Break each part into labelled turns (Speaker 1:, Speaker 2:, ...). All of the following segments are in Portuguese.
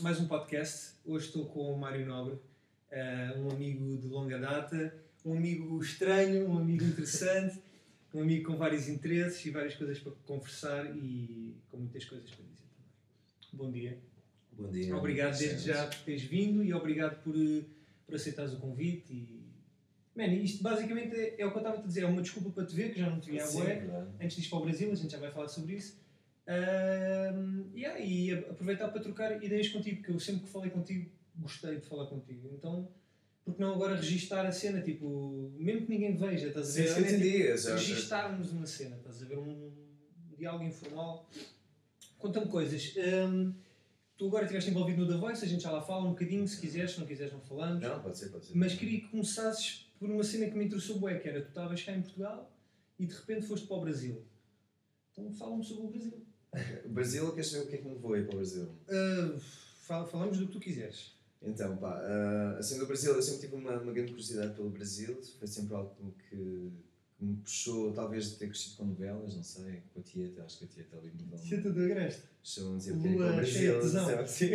Speaker 1: mais um podcast. Hoje estou com o Mário Nobre, uh, um amigo de longa data, um amigo estranho, um amigo interessante, um amigo com vários interesses e várias coisas para conversar e com muitas coisas para dizer também. Bom dia.
Speaker 2: Bom dia.
Speaker 1: Obrigado desde já por teres vindo e obrigado por, eh, por aceitares o convite. E... Man, isto basicamente é, é o que eu estava a te dizer, é uma desculpa para te ver, que já não te vi há bué. Antes de ir para o Brasil, a gente já vai falar sobre isso. Uh, yeah, e aproveitar para trocar ideias contigo, porque eu sempre que falei contigo gostei de falar contigo. Então, porque não agora registar a cena, tipo, mesmo que ninguém veja, estás a ver?
Speaker 2: Sim, entendi.
Speaker 1: Tipo, registarmos uma cena, estás a ver? Um diálogo informal. Conta-me coisas. Um, tu agora estiveste envolvido no The Voice, a gente já lá fala um bocadinho, se quiseres, se não quiseres não falamos.
Speaker 2: Não, pode ser, pode ser.
Speaker 1: Mas queria que começasses por uma cena que me interessou bué, que era tu estavas cá em Portugal e de repente foste para o Brasil. Então fala-me sobre o Brasil.
Speaker 2: O Brasil, queres saber o que é que me voa para o Brasil?
Speaker 1: Uh, falamos do que tu quiseres.
Speaker 2: Então, pá, uh, assim, do Brasil, eu sempre tive uma, uma grande curiosidade pelo Brasil, foi sempre algo que, que me puxou, talvez, de ter crescido com novelas, não sei, com a Tieta, acho que a Tieta ali mudou.
Speaker 1: Tieta do Agreste.
Speaker 2: Chamam dizer que para o Brasil, sim.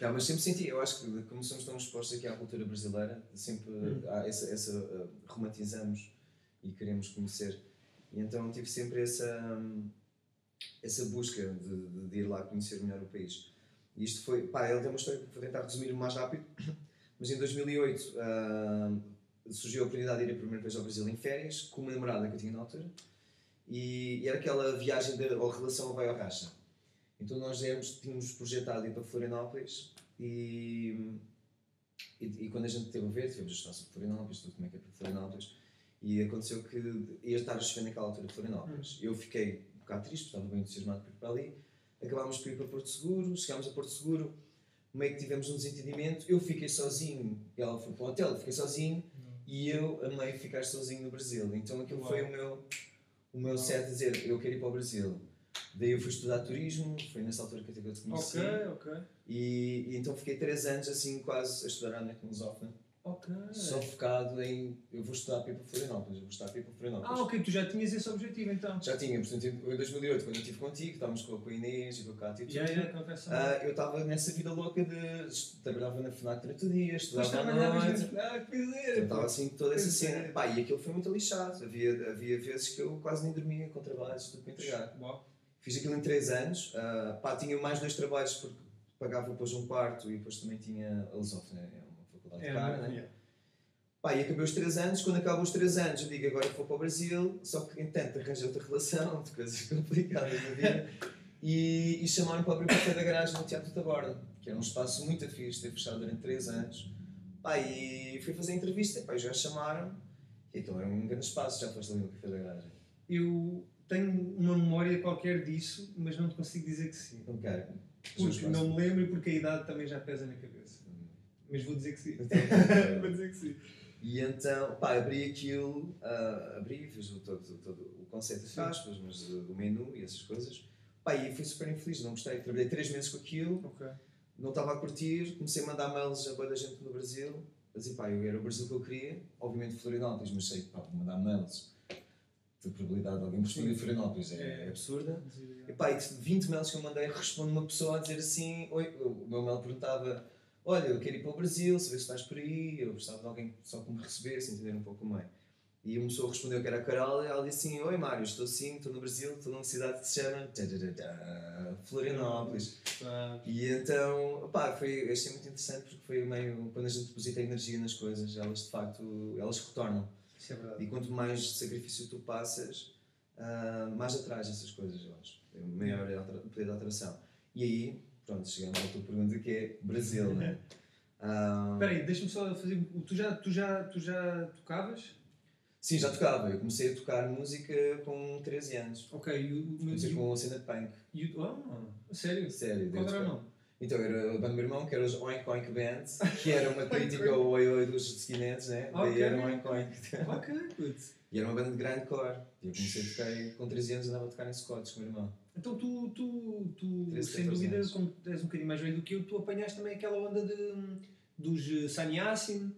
Speaker 2: não, mas sempre senti, eu acho que como somos tão expostos aqui à cultura brasileira, sempre hum. há essa, essa uh, romantizamos e queremos conhecer. E então tive sempre essa. Um, essa busca de, de, ir lá conhecer melhor o país. E isto foi, pá, ele tem uma história que vou tentar resumir mais rápido, mas em 2008 uh, ah, surgiu a oportunidade de ir a primeira vez ao Brasil em férias, com uma namorada que eu tinha na altura, e, e era aquela viagem de, ou relação ao Vai ao Racha. Então nós éramos, tínhamos projetado ir para Florianópolis e, e, e, quando a gente teve a ver, tivemos a história sobre Florianópolis, tudo como é que é para Florianópolis, e aconteceu que ia estar a chover naquela altura de Florianópolis. Hum. Eu fiquei bocado triste, estava bem entusiasmado por ir para ali. Acabámos por ir para Porto Seguro, chegámos a Porto Seguro, meio que tivemos um desentendimento. Eu fiquei sozinho, ela foi para o hotel, eu fiquei sozinho e eu amei ficar sozinho no Brasil. Então aquilo Uau. foi o meu, o meu set dizer: eu quero ir para o Brasil. Daí eu fui estudar turismo, foi nessa altura que eu te conheci.
Speaker 1: Ok, ok.
Speaker 2: E, e então fiquei 3 anos assim quase a estudar Ana Lusófona.
Speaker 1: Ok.
Speaker 2: Só focado em. Eu vou estudar para Florianópolis. Eu vou estudar para Florianópolis.
Speaker 1: Ah, ok. Tu já tinhas esse objetivo então?
Speaker 2: Já tinha. Portanto, em 2008, quando eu estive contigo, estávamos com a Inês e com a Cátia.
Speaker 1: Já, já, confesso.
Speaker 2: Uh, eu estava nessa vida louca de. Trabalhava na FNAC durante o dia, estudava à noite.
Speaker 1: Ah, que dizer.
Speaker 2: Estava assim toda essa cena. Pá, e aquilo foi muito lixado. Havia, havia vezes que eu quase nem dormia com trabalhos, tudo para entregar. Uau. Fiz aquilo em 3 anos. Uh, pá, tinha mais dois trabalhos porque pagava depois um quarto e depois também tinha a É é, né? Pá, e acabei os 3 anos, quando acabo os 3 anos eu digo agora vou para o Brasil, só que entanto arranjei outra relação, de coisas complicadas na vida, e, e chamaram para abrir o café da garagem no Teatro da Borda, que era um espaço muito fixe, teve fechado durante 3 anos. Pá, e fui fazer a entrevista, pá, já chamaram, e então era um grande espaço, já foste ali no café da garagem.
Speaker 1: Eu tenho uma memória qualquer disso, mas não te consigo dizer que sim.
Speaker 2: Não quero.
Speaker 1: Porque não me lembro e porque a idade também já pesa na cabeça. Mas vou dizer que sim. vou dizer que sim.
Speaker 2: E então, pá, abri aquilo, uh, abri, fiz o, todo, todo o conceito de aspas, mas do menu e essas coisas. Pá, e fui super infeliz, não gostei. Trabalhei três meses com aquilo, okay. não estava a curtir, comecei a mandar mails a boa da gente no Brasil. A dizer, pá, eu era o Brasil que eu queria, obviamente Florianópolis, mas sei, pá, vou mandar mails. A probabilidade de alguém responder Florianópolis é, é absurda. E pá, e de 20 mails que eu mandei, responde uma pessoa a dizer assim: Oi, o meu mail perguntava olha, eu quero ir para o Brasil, saber se estás por aí, eu gostava de alguém só que me recebesse, entender um pouco mais. E uma pessoa respondeu que era a Carol e ela disse assim, oi Mário, estou sim, estou no Brasil, estou numa cidade que se chama Florianópolis. Ah. E então, pá, foi, achei muito interessante porque foi meio, quando a gente deposita energia nas coisas, elas de facto, elas retornam.
Speaker 1: Isso é verdade.
Speaker 2: E quanto mais sacrifício tu passas, uh, mais atrás essas coisas, eu acho. É maior o poder da atração. E aí, pronto, chegamos à tua pergunta que é Brasil, né?
Speaker 1: Um... Espera aí, deixa-me só fazer. Tu já, tu, já, tu já tocavas?
Speaker 2: Sim, já tocava. Eu comecei a tocar música com 13 anos.
Speaker 1: Ok, e
Speaker 2: Comecei com a cena de punk.
Speaker 1: O. Oh, sério?
Speaker 2: Sério.
Speaker 1: Qual era o nome?
Speaker 2: Então era a banda do meu irmão, que era os Oink Oink Band, que era uma crítica ao Oi Oi dos skinheads, né? Okay. Daí era o Oink Oink.
Speaker 1: Ok, putz.
Speaker 2: E era uma banda de grande cor. Eu comecei a tocar com 13 anos andava a tocar em Scots com o meu irmão.
Speaker 1: Então tu, tu, tu sem dúvida, anos. como és um bocadinho mais velho do que eu, tu apanhaste também aquela onda de, dos eh, Sannyasin.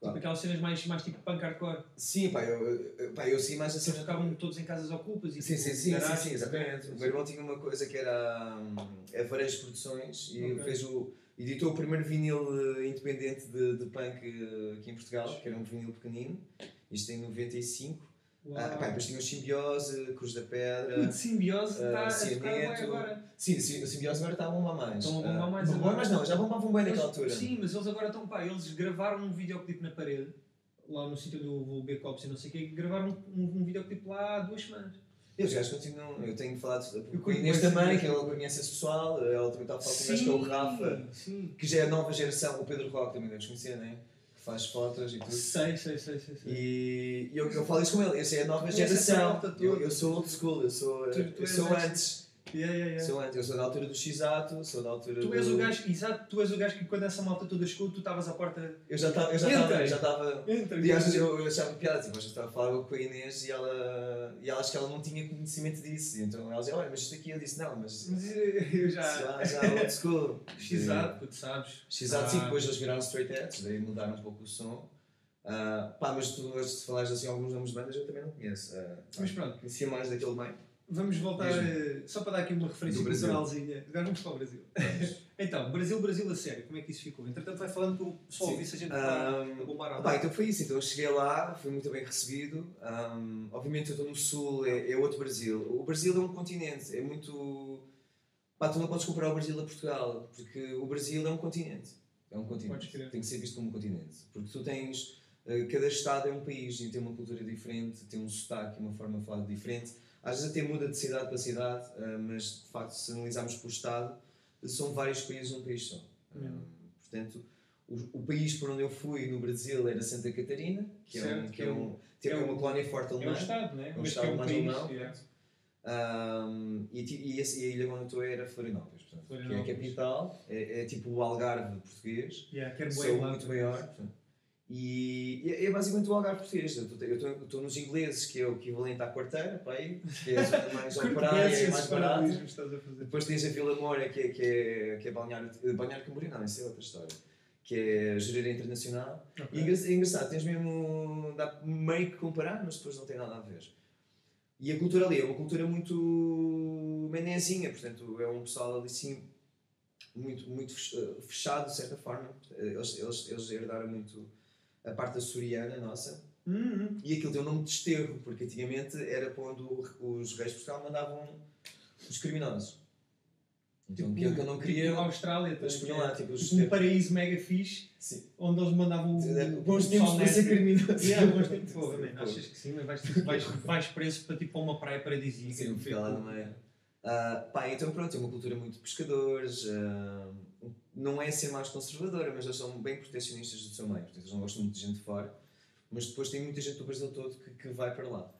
Speaker 1: Claro. Tipo aquelas cenas mais, mais tipo punk hardcore.
Speaker 2: Sim, pá, eu, pá, eu segui mais a cena.
Speaker 1: ficavam todos em casas ocupas e
Speaker 2: Sim, tipo, sim, sim, sim, sim, exatamente. O meu irmão tinha uma coisa que era um, a Varejo Produções e okay. fez o, editou o primeiro vinil eh, independente de, de punk eh, aqui em Portugal, que era um vinil pequenino, isto em 95. Ah, pá, depois tinha o Simbiose, Cruz da Pedra.
Speaker 1: O Simbiose está uh, a tocar agora.
Speaker 2: Sim, o Simbiose agora está a bombar mais.
Speaker 1: Estão a bombar mais
Speaker 2: uh, não, já bombavam bem naquela altura.
Speaker 1: Sim, mas eles agora estão, pá, eles gravaram um videoclipe na parede, lá no sítio do B Cops e não sei o quê, gravaram um, um videoclipe lá há duas semanas.
Speaker 2: E os gajos continuam, eu tenho falado com a Inês também, que ela conhece esse pessoal, ela também está a falar com o gajo que é o Rafa, sim. que já é a nova geração, o Pedro Roque também deves conhecer, não é? Faz fotos e tudo.
Speaker 1: Sei, sei, sei, sei. sei.
Speaker 2: E eu, eu falo isso com ele, essa é a nova geração. Eu, eu sou old school, eu sou, tu, tu eu sou antes.
Speaker 1: Yeah, yeah, yeah.
Speaker 2: Sou, eu sou da altura do X-Ato, sou da altura
Speaker 1: tu és do... o gajo, exato, tu és o gajo que quando essa malta toda chegou, tu estavas à porta.
Speaker 2: Eu já estava, eu já estava, já estava. Eu, eu achava piada, tipo, eu estava a falar com a Inês e ela, e ela acho que ela não tinha conhecimento disso. Então ela dizia, olha, mas isto aqui eu disse, não, mas.
Speaker 1: Mas eu já.
Speaker 2: Já, já old school.
Speaker 1: X-Ato, tu sabes.
Speaker 2: X-Ato, ah. sim, depois eles viraram straight edge, daí mudaram um pouco o som. Uh, pá, mas tu, se falares assim alguns nomes de bandas, eu também não conheço. Uh,
Speaker 1: mas pronto.
Speaker 2: Conhecia mais daquele meio.
Speaker 1: Vamos voltar, só para dar aqui uma referência culturalzinha. Agora vamos para o Brasil. então, Brasil, Brasil a sério, como é que isso ficou? Entretanto, vai falando que eu só ouvi se a gente um, bombar
Speaker 2: Então foi isso, então eu cheguei lá, fui muito bem recebido. Um, obviamente eu estou no Sul, é, é, outro Brasil. O Brasil é um continente, é muito. Pá, tu não podes comparar o Brasil a Portugal, porque o Brasil é um continente. É um continente. Tem que ser visto como um continente. Porque tu tens. Uh, cada estado é um país e tem uma cultura diferente, tem um sotaque, uma forma de falar diferente às vezes até muda de cidade para cidade, uh, mas de facto, se analisarmos por Estado, são vários países um país só. Uh, portanto, o, o, país por onde eu fui no Brasil era Santa Catarina, que certo, é, um, que é, um, é, um, uma colónia forte alemã.
Speaker 1: É um Estado, né?
Speaker 2: É um Estado é um mais país, alemão. Yeah. Um, e, e, e, a ilha onde eu estou era Florianópolis, portanto, Florianópolis. que é a capital, é, é, tipo o Algarve português,
Speaker 1: yeah, que é
Speaker 2: sou muito maior. Portanto, e é, é basicamente o Algarve português. Eu estou nos ingleses, que é o equivalente à quarteira, para aí, que é mais operária e mais barata. Depois tens a Vila Moura, que é, que é, que é Balneário, Balneário Camboriú, não, isso é outra história. Que é Jureira Internacional. Okay. E é engraçado, tens mesmo. dá meio que comparar, mas depois não tem nada a ver. E a cultura ali é uma cultura muito menezinha, portanto, é um pessoal ali assim muito, muito fechado, de certa forma. Eles, eles, eles herdaram muito a parte açoriana nossa.
Speaker 1: Uhum.
Speaker 2: E aquilo tem o nome de desterro, porque antigamente era para onde os reis de Portugal mandavam os criminosos. Então, tipo, que eu não queria.
Speaker 1: Tipo, a Austrália,
Speaker 2: também, lá, tipo,
Speaker 1: tipo um paraíso mega fixe,
Speaker 2: sim.
Speaker 1: onde eles mandavam
Speaker 2: o. Bons tempos para ser criminoso.
Speaker 1: Yeah, bons tempos. Pô, achas que sim, mas vais, vais, vais preso para tipo, uma praia paradisíaca.
Speaker 2: Sim, ficar lá no meio. Uh, pá, então pronto, é uma cultura muito de pescadores. Uh, não é ser mais conservadora, mas eles são bem protecionistas do seu meio. Portanto, eles não gostam muito de gente de fora, mas depois tem muita gente do Brasil todo que, que vai para lá.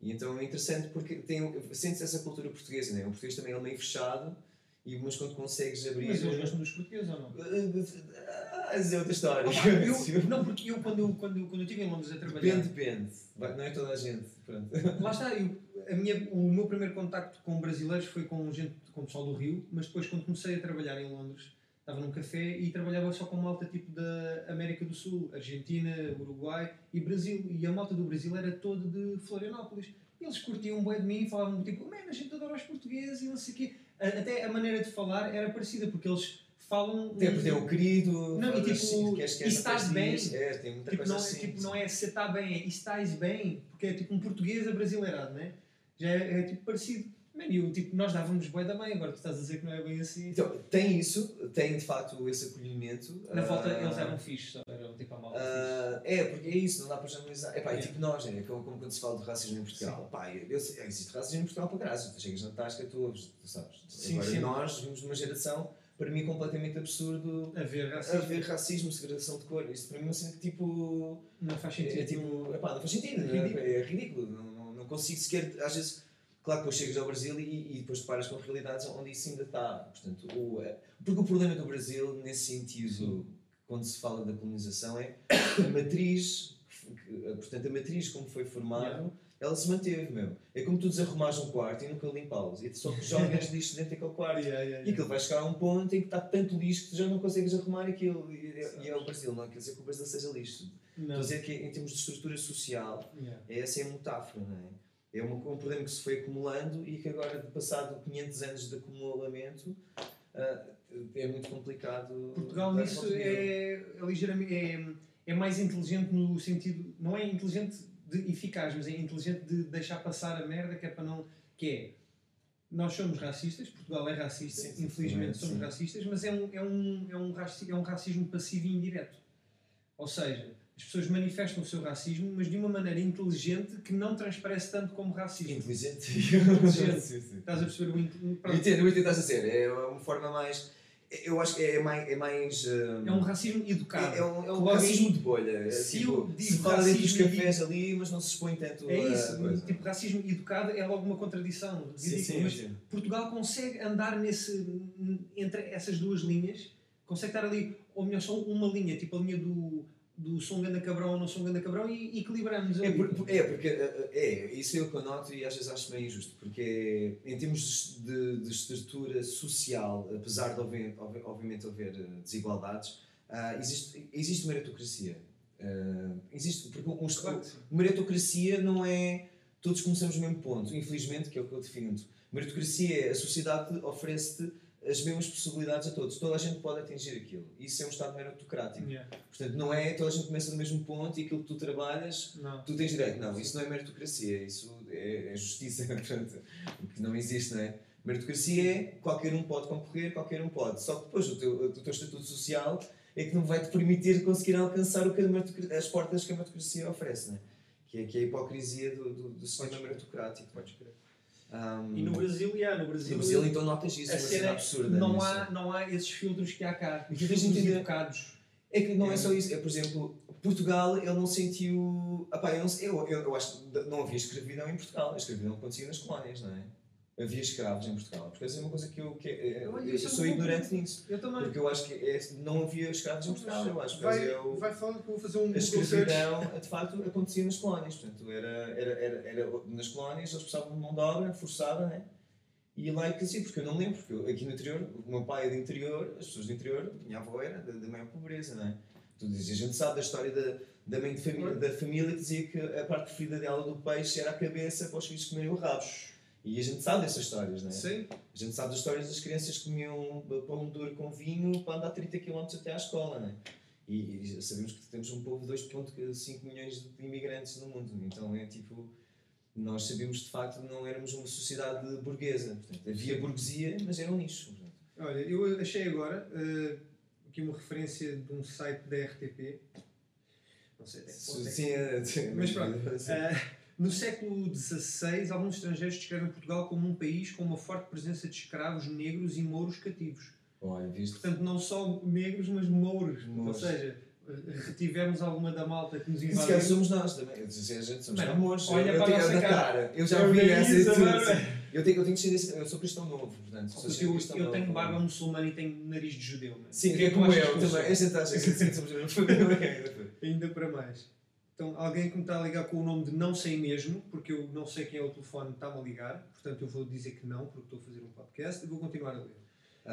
Speaker 2: E então é interessante porque sente-se essa cultura portuguesa, né? o português também é meio fechado, e, mas quando consegues abrir.
Speaker 1: Mas eles gostam dos portugueses ou não?
Speaker 2: Ah, é outra história.
Speaker 1: Ah, eu, não, porque eu quando, quando, quando eu estive em Londres a trabalhar.
Speaker 2: Depende, depende. Não é toda a gente. Pronto.
Speaker 1: Lá está, eu, a minha, o meu primeiro contacto com brasileiros foi com gente, com o pessoal do Rio, mas depois quando comecei a trabalhar em Londres estava num café e trabalhava só com malta tipo da América do Sul, Argentina, Uruguai e Brasil. E a malta do Brasil era toda de Florianópolis. Eles curtiam bem de mim, falavam tipo, man, a gente adora os portugueses e não sei o quê. Até a maneira de falar era parecida, porque eles falam.
Speaker 2: Até porque é o querido.
Speaker 1: Não, e tipo, assim, estás bem.
Speaker 2: É, tem muita
Speaker 1: tipo,
Speaker 2: coisa
Speaker 1: não,
Speaker 2: assim.
Speaker 1: Tipo, não é se está bem, é estás bem, porque é tipo um português abrasileirado, né? Já é, é tipo parecido. Man, eu, tipo, nós dávamos boi da mãe, agora tu estás a dizer que não é bem assim.
Speaker 2: Então, tem isso, tem de facto esse acolhimento.
Speaker 1: Na volta uh, eles eram fixos, só eram tipo a mal. Uh,
Speaker 2: é, porque é isso, não dá para generalizar. É pá, é. tipo nós, é como, como, quando se fala de racismo em Portugal. Pá, existe racismo em Portugal para graça. Tu chegas na tasca, tu ouves, tu sabes. Sim, agora sim. nós vimos de uma geração, para mim, completamente absurdo
Speaker 1: haver racismo,
Speaker 2: haver racismo segregação de cor. Isso para mim é assim tipo.
Speaker 1: Não faz sentido.
Speaker 2: É, é tipo, epá, não faz sentido, é ridículo. É, é ridículo. Não, não, não consigo sequer, às vezes Claro que depois chegas ao Brasil e, e depois deparas com realidades onde isso ainda está. Portanto, o, é, porque o problema do Brasil, nesse sentido, quando se fala da colonização, é a matriz, portanto, a matriz como foi formado, ela se manteve, meu. É como tu desarrumares um quarto e nunca limpá-los. E só jogas lixo dentro daquele quarto.
Speaker 1: Yeah, yeah,
Speaker 2: E aquilo vai chegar a um ponto em que está tanto lixo que tu já não consegues arrumar aquilo. E, e é o Brasil, não quer dizer que o Brasil seja lixo. Estou a
Speaker 1: Não.
Speaker 2: dizer que em termos de estrutura social,
Speaker 1: Yeah.
Speaker 2: essa é a metáfora, não é? É um problema que se foi acumulando e que agora, passado 500 anos de acumulamento, ah, é muito complicado.
Speaker 1: Portugal nisso é, é ligeiramente é, é mais inteligente no sentido não é inteligente de eficaz mas é inteligente de deixar passar a merda que é para não que é nós somos racistas Portugal é racista
Speaker 2: Sim, sim,
Speaker 1: infelizmente
Speaker 2: sim.
Speaker 1: somos racistas mas é um é um é um raci- é um racismo passivo e indireto ou seja as pessoas manifestam o seu racismo mas de uma maneira inteligente que não transparece tanto como racismo
Speaker 2: Inteligente.
Speaker 1: Inteligente.
Speaker 2: Sim, sim.
Speaker 1: estás a perceber o
Speaker 2: entendo, eu entendo o que estás a dizer. É uma forma mais. Eu acho que é mais. É, mais, ah,
Speaker 1: é um racismo educado
Speaker 2: é, é um, é um racismo de bolha. É,
Speaker 1: se
Speaker 2: tipo,
Speaker 1: eu digo
Speaker 2: se fala dos
Speaker 1: racismo e
Speaker 2: cafés ali, mas não se expõe tanto
Speaker 1: É isso,
Speaker 2: coisa.
Speaker 1: tipo, racismo educado é logo uma contradição.
Speaker 2: Sim, sim,
Speaker 1: mas
Speaker 2: sim.
Speaker 1: Portugal consegue andar nesse, entre essas duas linhas, consegue estar ali, ou melhor, só uma linha, tipo a linha do, do som ganda cabrão ou não som ganda cabrão e equilibramos
Speaker 2: É, por- é, porque é, é, isso é o que eu noto e às vezes acho meio injusto, porque em termos de, de estrutura social, apesar de obvi- obviamente haver eh, desigualdades, ah, existe, existe meritocracia. Ah, existe, porque um,
Speaker 1: Claro
Speaker 2: meritocracia não é todos começamos no mesmo ponto, infelizmente, que é o que eu defino. Meritocracia é a sociedade oferece-te as mesmas possibilidades a todos, toda a gente pode atingir aquilo. Isso é um Estado meritocrático.
Speaker 1: Yeah.
Speaker 2: Portanto, não é toda a gente começa no mesmo ponto e aquilo que tu trabalhas
Speaker 1: Não.
Speaker 2: tu tens direito. Não, isso não é meritocracia, isso é, é justiça, portanto, que não existe, não é? Meritocracia é qualquer um pode concorrer, qualquer um pode. Só que depois o teu, o teu estatuto social é que não vai te permitir conseguir alcançar o que as portas que a meritocracia oferece, não é? Que é, que é a hipocrisia do, do, do sistema meritocrático.
Speaker 1: Podes crer.
Speaker 2: Um,
Speaker 1: E no Brasil, yeah, no Brasil,
Speaker 2: no Brasil, então notas isso,
Speaker 1: a
Speaker 2: uma
Speaker 1: cena
Speaker 2: cena
Speaker 1: é-
Speaker 2: absurda.
Speaker 1: não,
Speaker 2: nisso.
Speaker 1: há, não há esses filtros que há cá.
Speaker 2: E tu tens de entender-
Speaker 1: educados.
Speaker 2: É que não é
Speaker 1: É.
Speaker 2: só isso, é por exemplo, Portugal, ele não sentiu. Apá, eu, não eu, eu, eu acho que não havia escravidão em Portugal, a escravidão acontecia nas colónias, não é? Havia escravos em Portugal, porque essa é uma coisa que eu, que, é-
Speaker 1: Eu-
Speaker 2: eu,
Speaker 1: é
Speaker 2: sou ignorante nisso.
Speaker 1: Eu também.
Speaker 2: Porque eu acho que é- não havia escravos em Portugal, eu acho
Speaker 3: vai,
Speaker 2: o-
Speaker 3: vai falar que eu vou fazer um
Speaker 2: a escravidão de facto acontecia nas colónias. Portanto, era, era, era, era, nas colónias eles precisavam de mão de obra forçada, né? E lá é que assim, porque eu não lembro, porque eu, aqui no interior, o meu pai é do interior, as pessoas do interior, minha avó era da, da maior pobreza, não é? Tu dizes, a gente sabe da história da, da mãe de família, da família que dizia que a parte preferida dela do peixe era a cabeça para os filhos comerem o rabo. E a gente sabe dessas histórias, não é?
Speaker 1: Sim.
Speaker 2: A gente sabe das histórias das crianças que comiam pão duro com vinho para andar 30 km até à escola, não é? E, e sabemos que temos um povo de 2,5 milhões de imigrantes no mundo. Então é tipo. Nós sabemos de facto que não éramos uma sociedade burguesa. Portanto, havia burguesia, mas era um nicho. portanto.
Speaker 1: Olha, eu achei agora eh, aqui uma referência de um site da RTP. Não sei até é
Speaker 2: Sim, é-
Speaker 1: Mas pronto.
Speaker 2: sim.
Speaker 1: No século XVI, alguns estrangeiros descrevem Portugal como um país com uma forte presença de escravos negros e mouros cativos.
Speaker 2: Olha, viste?
Speaker 1: Portanto, não só negros, mas mouros.
Speaker 2: Mouros.
Speaker 1: Ou seja, eh, retivemos alguma da malta que nos
Speaker 2: E se calhar
Speaker 1: invadiu.
Speaker 2: somos nós também. A gente somos
Speaker 1: Mano,
Speaker 2: amores.
Speaker 1: olha
Speaker 2: eu, eu
Speaker 1: para a
Speaker 2: tenho
Speaker 1: nossa cara.
Speaker 2: Eu já
Speaker 1: Eu
Speaker 2: vi essa e tudo. Eu tenho, eu tenho descendência, eu sou cristão novo, portanto. sou
Speaker 1: eu,
Speaker 2: cristão
Speaker 1: eu tenho barba muçulmana e tenho nariz de judeu. mano.
Speaker 2: Sim, é
Speaker 1: tu
Speaker 2: como eu também. Esta taxa que somos a mesma família.
Speaker 1: Ainda para mais. Então, alguém que me está a ligar com o nome de não sei mesmo, porque eu não sei quem é o telefone, está-me a ligar, portanto eu vou dizer que não, porque estou a fazer um podcast e vou continuar a ler. A,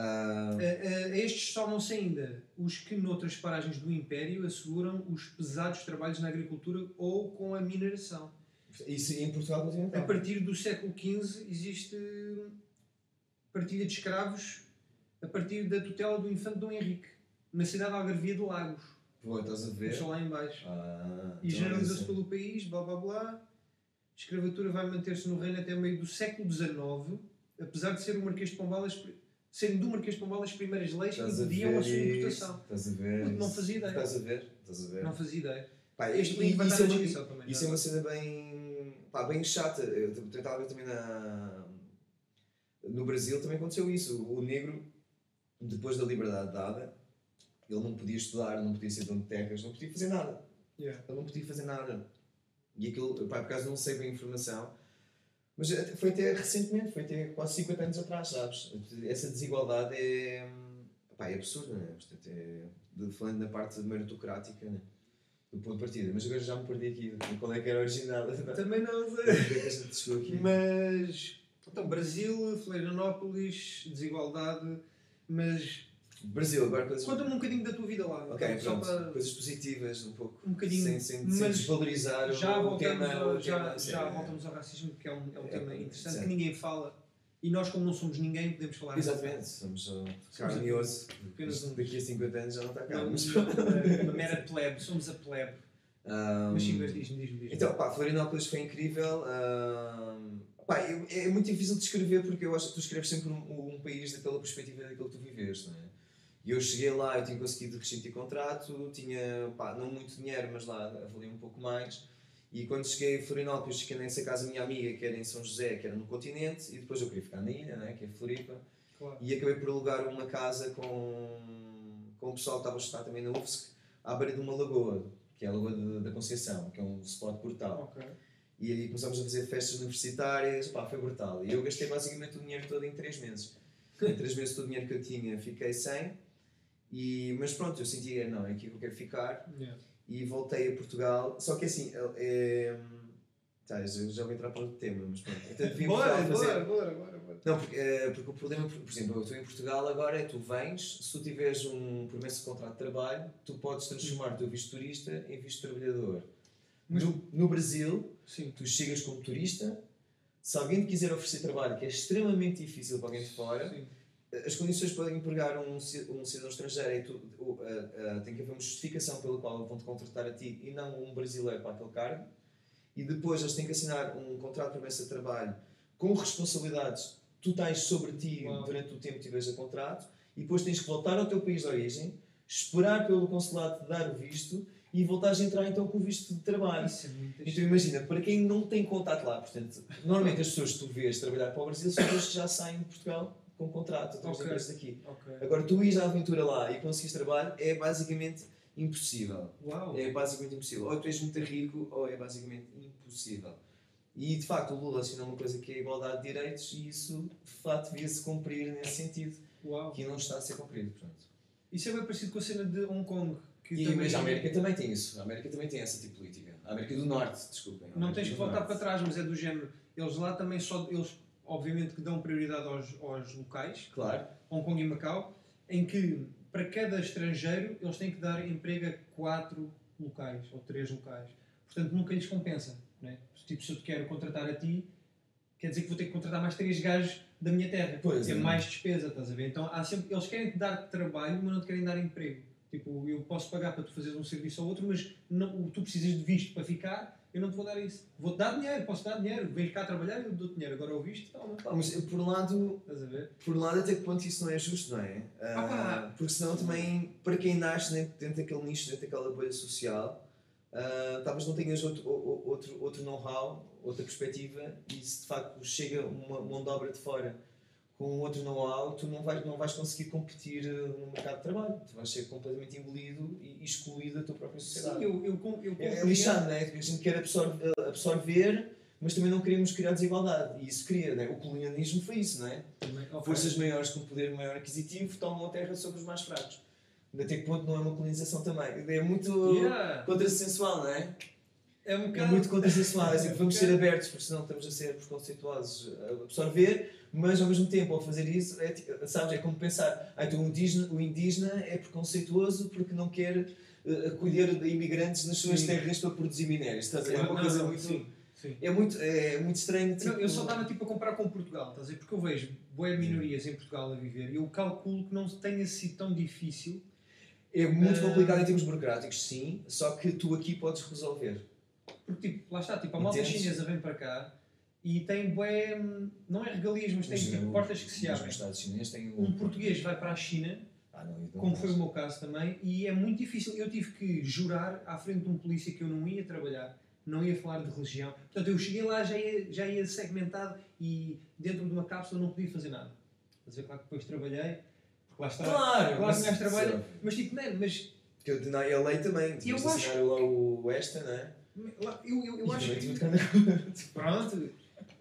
Speaker 1: a- a estes somam-se ainda os que, noutras paragens do Império, asseguram os pesados trabalhos na agricultura ou com a mineração.
Speaker 2: isso em Portugal
Speaker 1: A
Speaker 2: continental.
Speaker 1: partir do século XV existe partilha de escravos a partir da tutela do infante Dom Henrique, na cidade de Algarvia de Lagos.
Speaker 2: Pô, estás a ver?
Speaker 1: Começou lá em baixo.
Speaker 2: Ah,
Speaker 1: E
Speaker 2: então é
Speaker 1: generalizou-se
Speaker 2: assim.
Speaker 1: pelo país, blá blá blá. A escravatura vai manter-se no reino até meio do século XIX, apesar de ser o Marquês de Pombal serem do Marquês de Pombal as primeiras leis que
Speaker 2: a
Speaker 1: impediam a
Speaker 2: ver
Speaker 1: sua importação.
Speaker 2: Estás a ver?
Speaker 1: Puto, não fazia ideia.
Speaker 2: Estás a ver? Estás a ver?
Speaker 1: Não fazia ideia.
Speaker 2: Pá,
Speaker 1: Este link vai estar
Speaker 2: é
Speaker 1: na
Speaker 2: uma-
Speaker 1: descrição também.
Speaker 2: Isso
Speaker 1: já.
Speaker 2: é uma cena bem, pá, bem chata. Eu tentava ver também na. No Brasil também aconteceu isso. O negro, depois da liberdade dada, ele não podia estudar, não podia ser dono de terras, não podia fazer nada.
Speaker 1: Yeah.
Speaker 2: Ele não podia fazer nada. E aquilo, pá, por acaso não sei bem a informação, mas foi até recentemente, foi até quase 50 anos atrás, sabes? Essa desigualdade é, pá, é absurda, né? Portanto, é, de- falando na parte meritocrática, né? do ponto de partida. Mas agora já me perdi aqui. Qual é que era a original?
Speaker 1: Também não sei.
Speaker 2: É aqui?
Speaker 1: Mas. Então, Brasil, Florianópolis, desigualdade, mas.
Speaker 2: Brasil, agora coisas.
Speaker 1: Conta-me um bocadinho da tua vida lá.
Speaker 2: Ok,
Speaker 1: então,
Speaker 2: pronto.
Speaker 1: para...
Speaker 2: Coisas positivas, um pouco.
Speaker 1: Um bocadinho.
Speaker 2: Sem, sem,
Speaker 1: mas
Speaker 2: sem desvalorizar
Speaker 1: já
Speaker 2: o, tema.
Speaker 1: ao, já,
Speaker 2: tema,
Speaker 1: já voltamos ao racismo, que é um, é um
Speaker 2: É,
Speaker 1: tema
Speaker 2: é,
Speaker 1: interessante
Speaker 2: sim.
Speaker 1: que ninguém fala. E nós, como não somos ninguém, podemos falar.
Speaker 2: Exatamente, somos uh, carne e osso.
Speaker 1: Apenas um-
Speaker 2: Daqui a 50 anos já não está cá.
Speaker 1: Não,
Speaker 2: mas
Speaker 1: uma, uma mera plebe, somos a plebe.
Speaker 2: Um,
Speaker 1: Mas sim, mas diz-me, diz-me. diz-me.
Speaker 2: Então, pá, Florianópolis foi incrível. um, pá, eu- é muito difícil de descrever porque eu acho que tu escreves sempre um, um país pela perspectiva daquilo que tu viveste, não é? E eu cheguei lá, eu tinha conseguido rescindir contrato, tinha, pá, não muito dinheiro, mas lá avaliei um pouco mais. E quando cheguei a Florianópolis, fiquei nessa casa da minha amiga, que era em São José, que era no continente, e depois eu queria ficar na ilha, né, que é Floripa.
Speaker 1: Claro.
Speaker 2: E acabei por alugar uma casa com, com o pessoal que estava a estudar também na UFSC, à beira de uma lagoa, que é a Lagoa da Conceição, que é um spot brutal.
Speaker 1: Ok.
Speaker 2: E aí começámos a fazer festas universitárias, pá, foi brutal. E eu gastei basicamente o dinheiro todo em 3 meses. Em 3 meses todo o dinheiro que eu tinha fiquei sem, e, mas pronto, eu sentia, não, é aqui que eu quero ficar,
Speaker 1: Yeah.
Speaker 2: e voltei a Portugal. Só que assim, é, é, tá, eu já vou entrar para outro tema, mas pronto. Então, vim
Speaker 1: Bora,
Speaker 2: Portugal
Speaker 1: bora, bora, bora, bora.
Speaker 2: não, porque, eh, porque o problema, por exemplo, eu estou em Portugal agora, é tu vens, se tu tiveres um promessa de contrato de trabalho, tu podes transformar o teu visto turista em visto trabalhador.
Speaker 1: Mas-
Speaker 2: no, no Brasil,
Speaker 1: Sim.
Speaker 2: tu chegas como turista, se alguém te quiser oferecer trabalho, que é extremamente difícil para alguém de fora,
Speaker 1: Sim.
Speaker 2: As condições para empregar um, um cidadão estrangeiro é tu, a- a- tem que haver uma justificação pela qual vão-te contratar a ti e não um brasileiro para aquele cargo. E depois eles têm que assinar um contrato de promessa de trabalho com responsabilidades totais sobre ti
Speaker 1: Uau.
Speaker 2: durante o tempo que tiveres a contrato. E depois tens que voltar ao teu país de origem, esperar pelo consulado te dar o visto e voltares a entrar então com o visto de trabalho.
Speaker 1: Isso é muito
Speaker 2: Então imagina, para quem não tem contato lá, portanto, normalmente as pessoas que tu vês trabalhar para o Brasil são pessoas que já saem de Portugal com contrato, através
Speaker 1: Ok.
Speaker 2: de empresas aqui.
Speaker 1: Ok.
Speaker 2: Agora, tu ires à aventura lá e conseguires trabalho é basicamente impossível.
Speaker 1: Uau.
Speaker 2: É basicamente impossível. Ou tu és muito rico ou é basicamente impossível. E de facto o Lula assinou uma coisa que é a igualdade de direitos e isso de facto devia-se cumprir nesse sentido,
Speaker 1: Uau.
Speaker 2: que não está a ser cumprido. Portanto.
Speaker 1: Isso é bem parecido com a cena de Hong Kong. Que
Speaker 2: E,
Speaker 1: também-
Speaker 2: mas a América também tem isso. A América também tem essa tipo de política. A América do Norte, desculpem.
Speaker 1: Não tens que voltar para trás, mas é do género. Eles lá também só. Eles, obviamente, que dão prioridade aos, aos locais,
Speaker 2: Claro.
Speaker 1: Hong Kong e Macau, em que para cada estrangeiro eles têm que dar emprego a quatro locais ou três locais. Portanto, nunca lhes compensa. Né? Tipo, se eu te quero contratar a ti, quer dizer que vou ter que contratar mais três gajos da minha terra.
Speaker 2: Pois
Speaker 1: é mais despesa, estás a ver? Então há sempre, eles querem te dar trabalho, mas não te querem dar emprego. Tipo, eu posso pagar para tu fazeres um serviço ou outro, mas não, tu precisas de visto para ficar, eu não te vou dar isso. Vou-te dar dinheiro, posso dar dinheiro, vens cá trabalhar, eu dou-te dinheiro. Agora o visto, toma.
Speaker 2: Pá, mas por um lado,
Speaker 1: Estás a ver?
Speaker 2: por um lado até que ponto isso não é justo, não é? Ah,
Speaker 1: Opa!
Speaker 2: porque senão também, para quem nasce dentro, daquele nicho, dentro daquela bolha social, ah, talvez não tenhas outro, outro, outro know-how, outra perspectiva, e se de facto chega uma mão de obra de fora com outro know-how, tu não vais, não vais conseguir competir eh, no mercado de trabalho. Tu vais ser completamente engolido e excluído da tua própria sociedade.
Speaker 1: Sim, eu, eu, com- eu
Speaker 2: É, é lixado, não é? A gente quer absorver, absorver, mas também não queremos criar desigualdade. E isso cria, não é? O colonialismo foi isso, não é?
Speaker 1: Também, ok.
Speaker 2: Forças maiores com poder maior aquisitivo tomam a terra sobre os mais fracos. Até que ponto não é uma colonização também? É muito
Speaker 1: Yeah.
Speaker 2: contrassensual, não é?
Speaker 1: É um
Speaker 2: É
Speaker 1: bocado.
Speaker 2: muito contrassensual. É assim, vamos
Speaker 1: um
Speaker 2: ser abertos, porque senão estamos a ser preconceituosos a absorver, mas ao mesmo tempo, ao fazer isso, é, sabes, é como pensar, ah, então o indígena, o indígena é preconceituoso porque não quer eh, acolher imigrantes nas suas
Speaker 1: Sim.
Speaker 2: terras para produzir minérios. Estás? É
Speaker 1: Não,
Speaker 2: uma coisa
Speaker 1: não,
Speaker 2: muito.
Speaker 1: sim, sim.
Speaker 2: É muito, é muito estranho.
Speaker 1: Não,
Speaker 2: tipo-
Speaker 1: eu só estava tipo a comparar com Portugal, estás a ver? Porque eu vejo boas minorias em Portugal a viver e eu calculo que não tenha sido tão difícil.
Speaker 2: É muito
Speaker 1: Ah.
Speaker 2: complicado em termos burocráticos, sim, só que tu aqui podes resolver.
Speaker 1: Porque, tipo, lá está, tipo, a malta
Speaker 2: Entendes?
Speaker 1: chinesa vem para cá e tem bué, não é regalias, mas tem tipo, portas que se
Speaker 2: os
Speaker 1: abrem.
Speaker 2: Estados chineses têm
Speaker 1: Um português vai para a China,
Speaker 2: Ah, não, então
Speaker 1: como foi o meu caso também, e é muito difícil. Eu tive que jurar à frente de um polícia que eu não ia trabalhar, não ia falar de religião. Portanto, eu cheguei lá, já ia, já ia segmentado e dentro de uma cápsula não podia fazer nada. Quer dizer, claro que depois trabalhei, porque lá está.
Speaker 2: Claro,
Speaker 1: Claro que gajo trabalha,
Speaker 2: sim.
Speaker 1: mas tipo, não, mas
Speaker 2: Que eu na LA também,
Speaker 1: Eu
Speaker 2: tiveste a
Speaker 1: acho-
Speaker 2: assinar lá o Westa, não é?
Speaker 1: Lá- eu, eu, eu acho
Speaker 2: também
Speaker 1: que.
Speaker 2: cada-
Speaker 1: Pronto,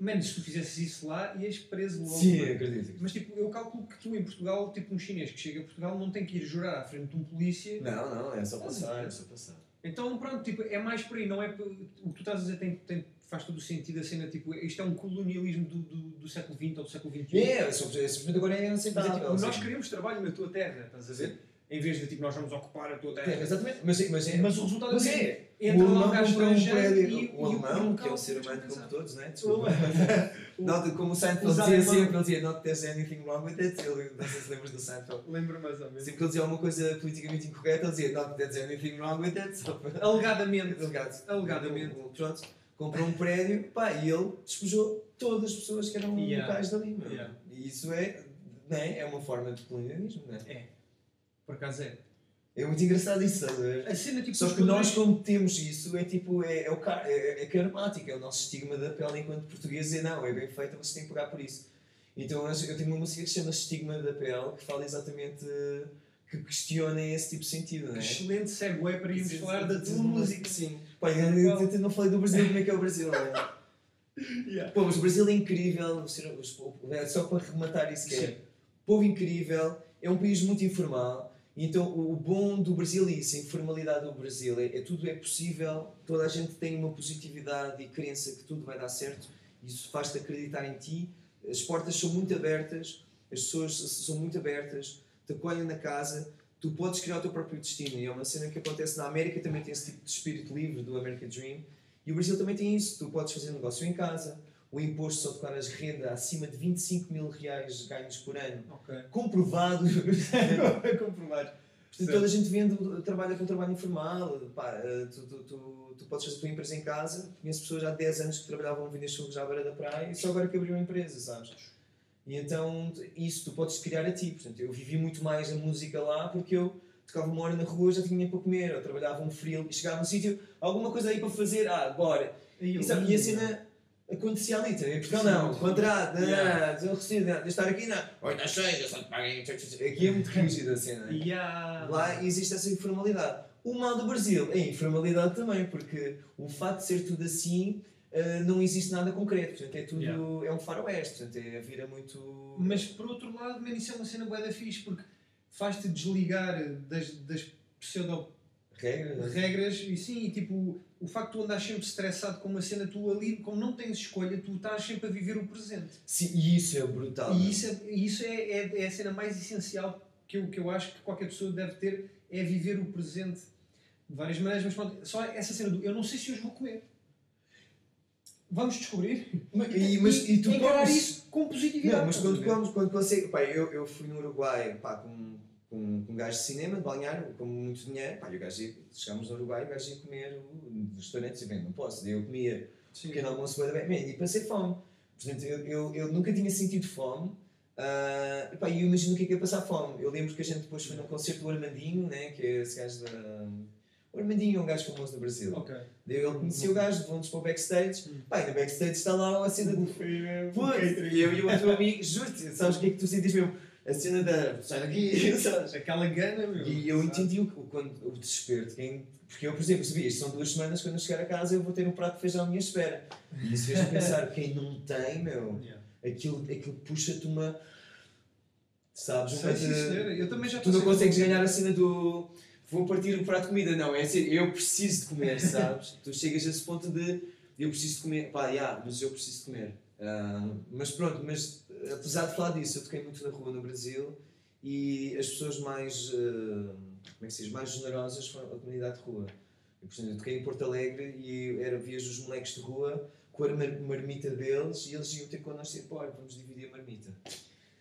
Speaker 1: menos se tu fizesses isso lá, ias preso logo.
Speaker 2: Sim, acredito.
Speaker 1: Mas tipo, eu calculo que tu em Portugal, tipo um chinês que chega a Portugal, não tem que ir jurar à frente de um polícia.
Speaker 2: Não, não, é só passar, é só passar.
Speaker 1: Então, pronto, tipo, é mais por aí, não é. O que tu estás a dizer tem, tem, faz todo o sentido a cena, tipo, isto é um colonialismo do, do, do século XX ou do século XXI.
Speaker 2: É, é simplesmente agora é aceitável.
Speaker 1: Tipo, nós queremos trabalho na tua terra, estás a ver? Em vez de tipo, nós vamos ocupar a tua terra.
Speaker 2: É, exatamente, mas, mas, é,
Speaker 1: mas o resultado
Speaker 2: mas
Speaker 1: é.
Speaker 2: é.
Speaker 1: Entra
Speaker 2: o
Speaker 1: lá
Speaker 2: alemão
Speaker 1: um gajo
Speaker 2: um
Speaker 1: estrangeiro
Speaker 2: prédio.
Speaker 1: e-
Speaker 2: o
Speaker 1: e o
Speaker 2: alemão, que é um ser humano como todos, né? Desculpa. Não, como o Seinfeld dizia
Speaker 1: alemão-
Speaker 2: sempre, ele dizia Not there's anything wrong with it. Ele, não sei se lembras do Seinfeld.
Speaker 1: Lembro mais ou menos.
Speaker 2: Sempre que ele dizia alguma coisa politicamente incorreta, ele dizia Not there's anything wrong with it.
Speaker 1: Alegadamente.
Speaker 2: Alegado.
Speaker 1: Alegadamente.
Speaker 2: Pronto, comprou um prédio pá, e ele despejou todas as pessoas que eram
Speaker 1: Yeah.
Speaker 2: locais dali. meu.
Speaker 1: Yeah.
Speaker 2: E isso é, né, é uma forma de colonialismo. Né?
Speaker 1: É. Por acaso é.
Speaker 2: É muito engraçado isso, estás a ver?
Speaker 1: A cena tipo.
Speaker 2: Só que nós,
Speaker 1: padrões-
Speaker 2: como temos isso, é tipo, é, é, o car é, é karmático, é o nosso estigma da pele enquanto português, e não, é bem feita, você tem que pagar por isso. Então eu tenho uma música que se chama Estigma da Pele, que fala exatamente, que questiona esse tipo de sentido, não é?
Speaker 1: Excelente segue para irmos falar da tua música.
Speaker 2: Sim. Pá, eu, não falei do Brasil, como é que é o Brasil, é?
Speaker 1: Yeah.
Speaker 2: Pô, mas o Brasil é incrível, é só para rematar isso que é. Povo incrível, é um país muito informal, então o bom do Brasil é isso, a informalidade do Brasil, é, é tudo é possível, toda a gente tem uma positividade e crença que tudo vai dar certo, isso faz-te acreditar em ti, as portas são muito abertas, as pessoas são muito abertas, te acolhem na casa, tu podes criar o teu próprio destino, e é uma cena que acontece na América, também tem esse tipo de espírito livre do American Dream, e o Brasil também tem isso, tu podes fazer negócio em casa, o imposto só declaras renda acima de 25 mil reais ganhos por ano,
Speaker 1: Ok.
Speaker 2: comprovado.
Speaker 1: É comprovado.
Speaker 2: Portanto, toda a gente vende, trabalha com trabalho informal, pá, eh, tu, tu, tu, tu podes fazer a tua empresa em casa, conheço pessoas há 10 anos que trabalhavam a vender churros à beira da praia e só agora que abriram a empresa, sabes? E então, isso tu podes criar a ti. Portanto, eu vivi muito mais a música lá porque eu tocava uma hora na rua já tinha para comer, eu trabalhava um frio e chegava no sítio, alguma coisa aí para fazer, ah, bora. E, sabe, e a cena acontecia ali. Porque
Speaker 1: Sim.
Speaker 2: não, contrato, não,
Speaker 1: Yeah.
Speaker 2: não, de estar aqui não. Oi, está cheio, eu só te pago em... Aqui é muito rígida a cena.
Speaker 1: Yeah.
Speaker 2: Lá existe essa informalidade. O mal do Brasil é informalidade também, porque o facto de ser tudo assim eh, não existe nada concreto. Portanto, é tudo.
Speaker 1: Yeah.
Speaker 2: É um faroeste. Portanto, é, vira muito.
Speaker 1: Mas por outro lado, man, isso é uma cena bué da fixe porque faz-te desligar das, das pseudo
Speaker 2: Regras.
Speaker 1: regras e sim, e, tipo, o facto de tu andares sempre estressado com uma cena, tu ali, como não tens escolha, tu estás sempre a viver o presente.
Speaker 2: Sim, e isso é brutal.
Speaker 1: E isso, é, e isso é, é, é a cena mais essencial que eu, que eu acho que qualquer pessoa deve ter, é viver o presente de várias maneiras, mas pronto, só essa cena do eu não sei se hoje vou comer. Vamos descobrir.
Speaker 2: Mas, e, mas, e tu
Speaker 1: encarar
Speaker 2: comes-
Speaker 1: isso com positividade.
Speaker 2: Não, mas quando comes, quando consegue. Pá, eu, eu fui no Uruguai pá, com, com, com um gajo de cinema, de balneário, com muito dinheiro. Pá, e o gajo ia, chegámos no Uruguai e o gajo ia comer no restaurante e bem, não posso. Daí eu comia
Speaker 1: Sim.
Speaker 2: pequeno almoço bem. Man, e passei fome. Portanto, eu, eu, eu nunca tinha sentido fome. ah, e e eu imagino o que é que é passar fome. Eu lembro que a gente depois foi num concerto do Armandinho, né, que é esse gajo da. O Armandinho é um gajo famoso do Brasil.
Speaker 1: Ok.
Speaker 2: Daí ele conhecia o gajo, vamos para o backstage.
Speaker 1: Hum.
Speaker 2: E no backstage está lá a cena do.
Speaker 1: Foi,
Speaker 2: Putz, e eu e o outro amigo, juro-te, sabes o que é que tu sentes mesmo? A cena da. sai daqui, sabes?
Speaker 1: Aquela gana, meu.
Speaker 2: E eu entendi o, o, quando, o desespero de quem. Porque eu, por exemplo, sabia, isto são duas semanas, quando eu chegar a casa eu vou ter um prato de feijão à minha espera. E isso fez-me pensar, quem não tem, meu,
Speaker 1: Yeah.
Speaker 2: aquilo, aquilo puxa-te uma. Sabes?
Speaker 1: Sei, sim,
Speaker 2: de-.
Speaker 1: Eu também já
Speaker 2: Tu não consegues ganhar a cena do. Vou partir o prato de comida, não, é assim, eu preciso de comer, sabes? tu chegas a esse ponto de eu preciso de comer, pá, yeah, mas eu preciso de comer. Ah, mas pronto, mas apesar de falar disso, eu toquei muito na rua no Brasil e as pessoas mais, ah, como é que se diz, mais generosas foram a comunidade de rua. E, portanto, eu toquei em Porto Alegre e era, vias os moleques de rua com a mar- marmita deles e eles iam ter connosco e pô, vamos dividir a marmita.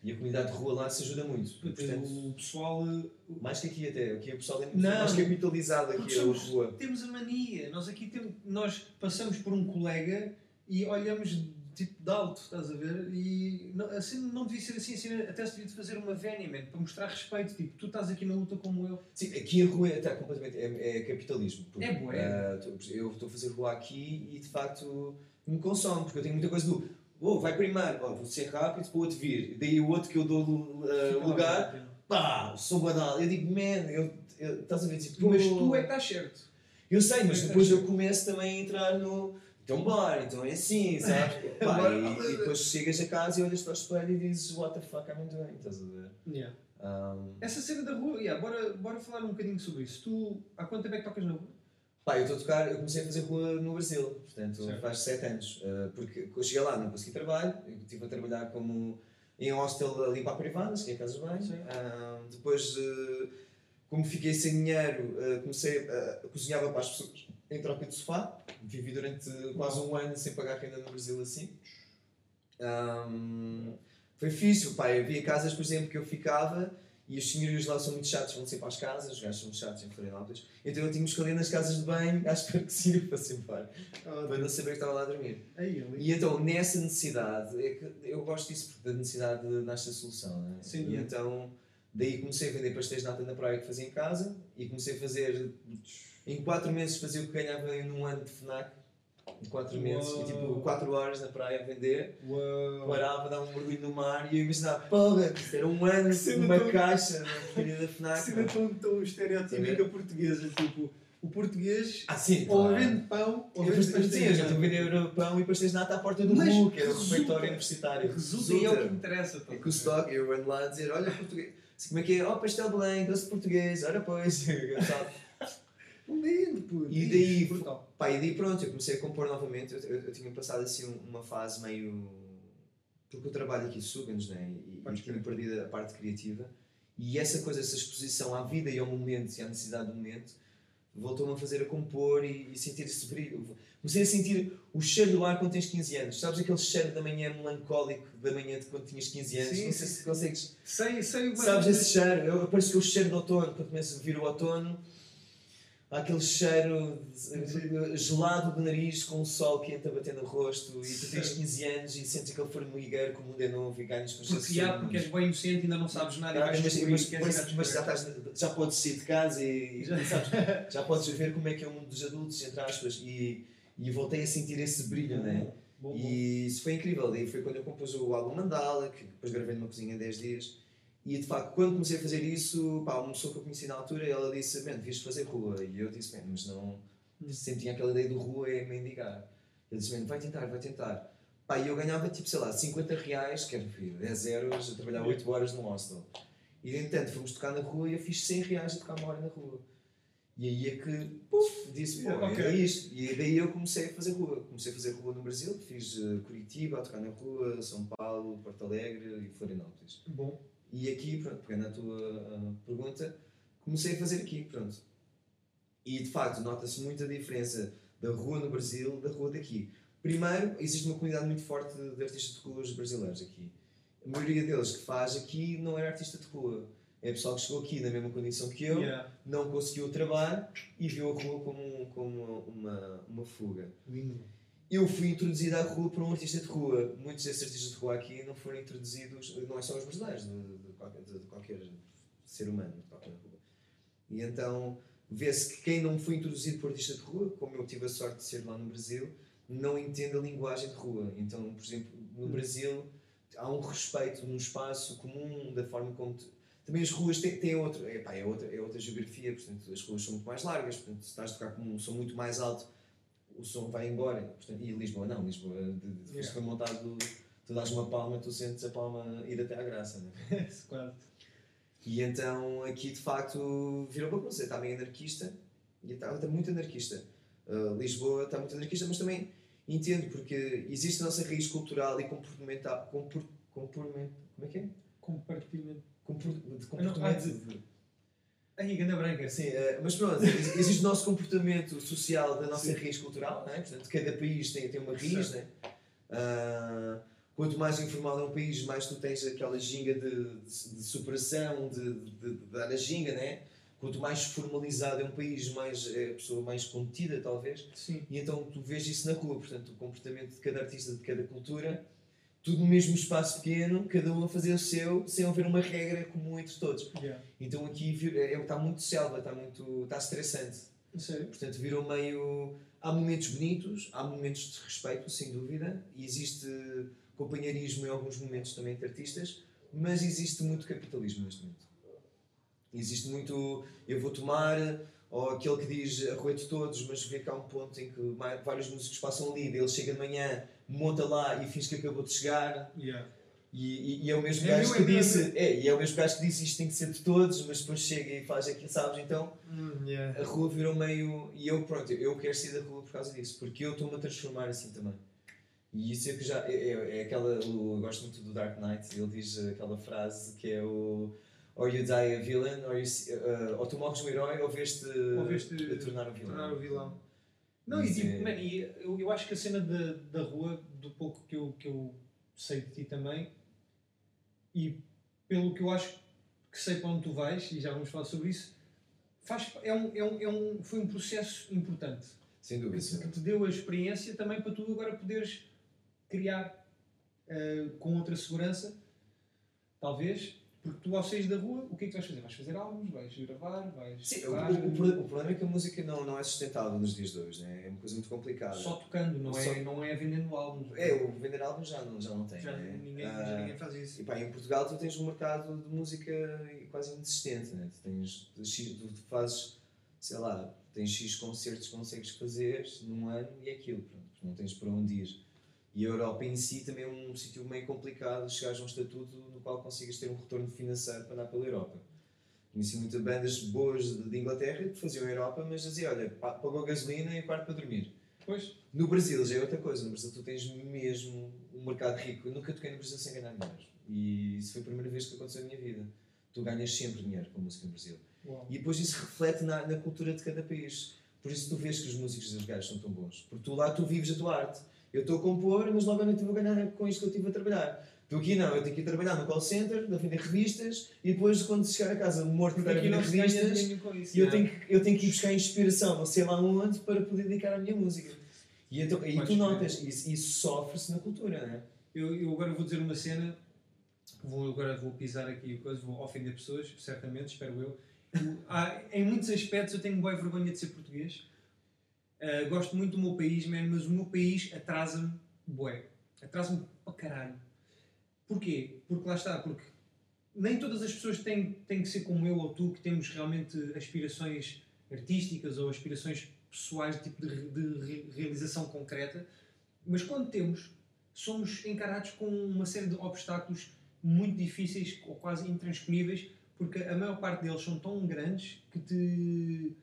Speaker 2: E a comunidade de rua lá se ajuda muito. E, portanto,
Speaker 1: O pessoal. eh,
Speaker 2: mais que aqui até, aqui o pessoal é muito
Speaker 1: Não.
Speaker 2: mais capitalizado aqui a
Speaker 1: somos-
Speaker 2: rua.
Speaker 1: Temos a mania. Nós aqui temos, nós passamos por um colega e olhamos tipo de alto, estás a ver? E não, assim não devia ser assim, assim até se devia de fazer uma vénia, man, para mostrar respeito. Tipo, tu estás aqui na luta como eu.
Speaker 2: Sim, aqui a rua está completamente. É, é capitalismo. porque,
Speaker 1: É bué.
Speaker 2: tô- eu estou a fazer rua aqui e de facto me consome, porque eu tenho muita coisa do. Oh, vai primeiro, oh, vou ser rápido para o outro vir. Daí o outro que eu dou
Speaker 1: lá
Speaker 2: lugar, pá, sou banal. Eu digo, man, eu, eu- estás a ver? Tipo,
Speaker 1: Mas tu é que estás certo.
Speaker 2: Eu sei, mas
Speaker 1: é
Speaker 2: depois eu começo também a entrar no. Então bora, então é assim? Pá,
Speaker 1: Bora.
Speaker 2: e, e depois chegas a casa e olhas para o espelho e dizes what the fuck I'm doing, estás a ver?
Speaker 1: Yeah.
Speaker 2: Um,
Speaker 1: Essa cena da rua, yeah, bora, bora falar um bocadinho sobre isso. Tu, há quanto tempo é que tocas na rua?
Speaker 2: Pá, eu estou a tocar, eu comecei a fazer rua no Brasil, portanto, certo. faz 7 anos, uh, porque eu comecei a fazer rua no Brasil, portanto, certo. faz 7 anos, porque eu cheguei lá, não consegui trabalho, eu estive a trabalhar como em hostel ali para a privadas, que é a casa de banho, uh, depois, como fiquei sem dinheiro, comecei a cozinhava para as pessoas em troca de sofá, vivi durante quase um ano sem pagar renda no Brasil assim. Um, foi difícil, pá, havia casas, por exemplo, que eu ficava e os senhorios lá são muito chatos, vão sempre às casas, os gajos são muito chatos em Florianópolis. Então eu tinha que escolher nas casas de banho espera que se fosse embora, oh, para não saber que estava lá a dormir. Aí, e então nessa necessidade, é que eu gosto disso porque da necessidade nasce a solução. Né? Sim, e então daí comecei a vender pastéis de nata na praia que fazia em casa e comecei a fazer, em 4 meses fazia o que ganhava num ano de FNAC de 4 meses e tipo 4 horas na praia a vender, Uou. parava, dava um mergulho no mar e eu imaginava, porra, era um ano, uma tão... caixa na porcaria da FNAC.
Speaker 1: Cena tão, tão estereotípica portuguesa, tipo, o português ah, sim, ou vende pão ou vende pastéis.
Speaker 2: Sim, eu já estou a vender pão e pastéis nata à porta do RU, que era o refeitório universitário.
Speaker 1: Resulta e é o que interessa.
Speaker 2: É que o stock, eu ando lá a dizer, olha português, como é que é? Oh, pastel de Belém, doce português, olha pois,
Speaker 1: Lindo, pô.
Speaker 2: E daí, pá, e daí pronto, eu comecei a compor novamente. Eu, eu, eu tinha passado assim uma fase meio. Porque eu trabalho aqui suga-nos, né? E, e tinha perdido a parte criativa. E essa coisa, essa exposição à vida e ao momento e à necessidade do momento, voltou-me a fazer a compor e, e, sentir esse brilho. Comecei a sentir o cheiro do ar quando tens 15 anos. Sabes aquele cheiro da manhã melancólico da manhã de quando tinhas 15 anos? Sim, não sei se consegues.
Speaker 1: Sei, sei
Speaker 2: o Sabes esse cheiro? Eu, parece que o cheiro do outono, quando começa a vir o outono aquele cheiro gelado do nariz com o sol quente a bater no rosto e tu tens 15 anos e sentes aquele formigueiro que o mundo é novo e ganhas
Speaker 1: Porque há, porque és bem inocente e ainda não sabes nada
Speaker 2: ah, e mas, mas, mas, mas já, estás, já podes sair de casa e, já, sabes, já podes ver como é que é o mundo dos adultos, entre aspas, e, e voltei a sentir esse brilho, né? Bom, bom. E isso foi incrível. Daí foi quando eu compus o álbum Mandala, que depois gravei numa cozinha em 10 dias e de facto, quando comecei a fazer isso, pá, uma pessoa que eu conheci na altura, ela disse: Man, devias fazer rua. E eu disse: Man, mas não. Sempre tinha aquela ideia do rua é mendigar. Ele disse: Man, vai tentar, vai tentar. Pá, e eu ganhava tipo, sei lá, 50 reais, quer dizer, 10 euros, a trabalhar 8 horas no hostel. E entanto, fomos tocar na rua e eu fiz 100 reais a tocar uma hora na rua. E aí é que, puf, disse, pô, okay. é isto. E daí eu comecei a fazer rua. Comecei a fazer rua no Brasil, fiz uh, Curitiba, a tocar na rua, São Paulo, Porto Alegre e Florianópolis.
Speaker 1: Bom.
Speaker 2: E aqui, pronto, pegando a tua uh, pergunta, comecei a fazer aqui, pronto. E de facto, nota-se muita diferença da rua no Brasil da rua daqui. Primeiro, existe uma comunidade muito forte de artistas de rua brasileiros aqui. A maioria deles que faz aqui não era artista de rua. É pessoal que chegou aqui na mesma condição que eu, yeah. não conseguiu o trabalho e viu a rua como, como uma, uma fuga.
Speaker 1: Lindo
Speaker 2: eu fui introduzido à rua por um artista de rua. Muitos desses artistas de rua aqui não foram introduzidos, não é só os brasileiros, de, de, qualquer, de, qualquer, ser humano, de qualquer rua. E então vê-se que quem não foi introduzido por artista de rua, como eu tive a sorte de ser lá no Brasil, não entende a linguagem de rua. Então, por exemplo, no hum. Brasil há um respeito num espaço comum, da forma como. Também as ruas têm, têm outra, epá, é, outra, é outra geografia, portanto, as ruas são muito mais largas, portanto, se estás a tocar como um som muito mais alto o som vai embora. Portanto, e Lisboa não, Lisboa, de, yeah. foi montado, tu dás uma palma, tu sentes a palma ir até à graça. Né?
Speaker 1: claro.
Speaker 2: E então aqui de facto virou bagunça, está bem anarquista e está, está muito anarquista. Uh, Lisboa está muito anarquista, mas também entendo porque existe a nossa raiz cultural e comportamental. Compor, comportamento, como é que é?
Speaker 1: Compartimento.
Speaker 2: Compor, de comportamento. Ah, de,
Speaker 1: Aí, ganda branca.
Speaker 2: Sim, uh, mas pronto, existe o nosso comportamento social da nossa Sim. raiz cultural, não é? Portanto, cada país tem, tem uma raiz, né? Uh, quanto mais informal é um país, mais tu tens aquela ginga de, de, de superação, de, de, de, dar a ginga, né? Quanto mais formalizado é um país, mais é a pessoa mais contida, talvez.
Speaker 1: Sim.
Speaker 2: E então tu vês isso na rua, portanto, o comportamento de cada artista de cada cultura tudo no mesmo espaço pequeno, cada um a fazer o seu, sem haver uma regra comum entre todos.
Speaker 1: Yeah.
Speaker 2: Então aqui está é, muito selva, está muito está estressante.
Speaker 1: Sério?
Speaker 2: Portanto, virou meio. Há momentos bonitos, há momentos de respeito, sem dúvida, e existe companheirismo em alguns momentos também entre artistas, mas existe muito capitalismo neste momento. Existe muito. Eu vou tomar ou aquele que diz arroete todos, mas vê que há um ponto em que vários músicos passam ali, ele chega de manhã, monta lá e finge que acabou de chegar.
Speaker 1: Yeah.
Speaker 2: E, e, e é o mesmo é gajo que disse, é, e é o mesmo gajo que disse isto tem que ser de todos, mas depois chega e faz aquilo, sabes? Então
Speaker 1: mm, yeah.
Speaker 2: a rua virou meio. E eu, pronto, eu quero sair da rua por causa disso, porque eu estou-me a transformar assim também. E isso é que já. É, é, é aquela. Eu gosto muito do Dark Knight, ele diz aquela frase que é o. Or you die a villain, or, you, uh, ou tu morres um herói, ou vês-te a tornar um vilão.
Speaker 1: Tornar um vilão. Não, e, tipo, é... man, e eu, eu acho que a cena da, da rua, do pouco que eu, que eu sei de ti também, e pelo que eu acho que sei para onde tu vais, e já vamos falar sobre isso, faz, é um, é um, é um, foi um processo importante.
Speaker 2: Sem dúvida.
Speaker 1: Que, que te deu a experiência também para tu agora poderes criar uh, com outra segurança, talvez, porque tu ao saís da rua, o que é que vais fazer? Vais fazer álbuns, vais gravar, vais.
Speaker 2: Sim, o, o, o, problema é que a música não, não é sustentável nos dias de hoje, né? é uma coisa muito complicada.
Speaker 1: Só tocando, não, Só... é, não é vendendo álbuns.
Speaker 2: É, o vender álbuns já não, já não tem.
Speaker 1: Já,
Speaker 2: né?
Speaker 1: ninguém, ah, já ninguém faz isso.
Speaker 2: E pá, em Portugal tu tens um mercado de música quase inexistente, né? tu, tens, tu fazes, sei lá, tens X concertos que consegues fazer num ano e é aquilo, pronto, não tens para onde ir. E a Europa em si também é um sítio meio complicado chegares a um estatuto no qual consigas ter um retorno financeiro para andar pela Europa. Conheci muitas bandas boas de Inglaterra que faziam a Europa, mas diziam, olha, pagou gasolina e quarto para dormir.
Speaker 1: Pois.
Speaker 2: No Brasil já é outra coisa. No Brasil tu tens mesmo um mercado rico. Eu nunca toquei no Brasil sem ganhar dinheiro. E isso foi a primeira vez que aconteceu na minha vida. Tu ganhas sempre dinheiro com música no Brasil. Uau. E depois isso reflete na, na cultura de cada país. Por isso tu vês que os músicos gajos são tão bons. Porque tu lá tu vives a tua arte. Eu estou a compor, mas logo à noite vou ganhar com isto que eu estive a trabalhar. Tu aqui não, eu tenho que ir trabalhar no call center, a vender revistas, e depois quando chegar a casa morto de vender revistas, isso, eu, tenho que, eu tenho que ir buscar inspiração, não sei lá onde, para poder dedicar à minha música. E, então, e tu notas, isso, isso sofre-se na cultura, não é?
Speaker 1: Eu, eu agora vou dizer uma cena, vou, agora vou pisar aqui coisa, vou ofender pessoas, certamente, espero eu. Há, em muitos aspectos eu tenho boa vergonha de ser português Uh, gosto muito do meu país, man, mas o meu país atrasa-me, bué. Atrasa-me para caralho. Porquê? Porque lá está, porque nem todas as pessoas têm, têm que ser como eu ou tu, que temos realmente aspirações artísticas ou aspirações pessoais, tipo de, de realização concreta, mas quando temos, somos encarados com uma série de obstáculos muito difíceis ou quase intransponíveis, porque a maior parte deles são tão grandes que te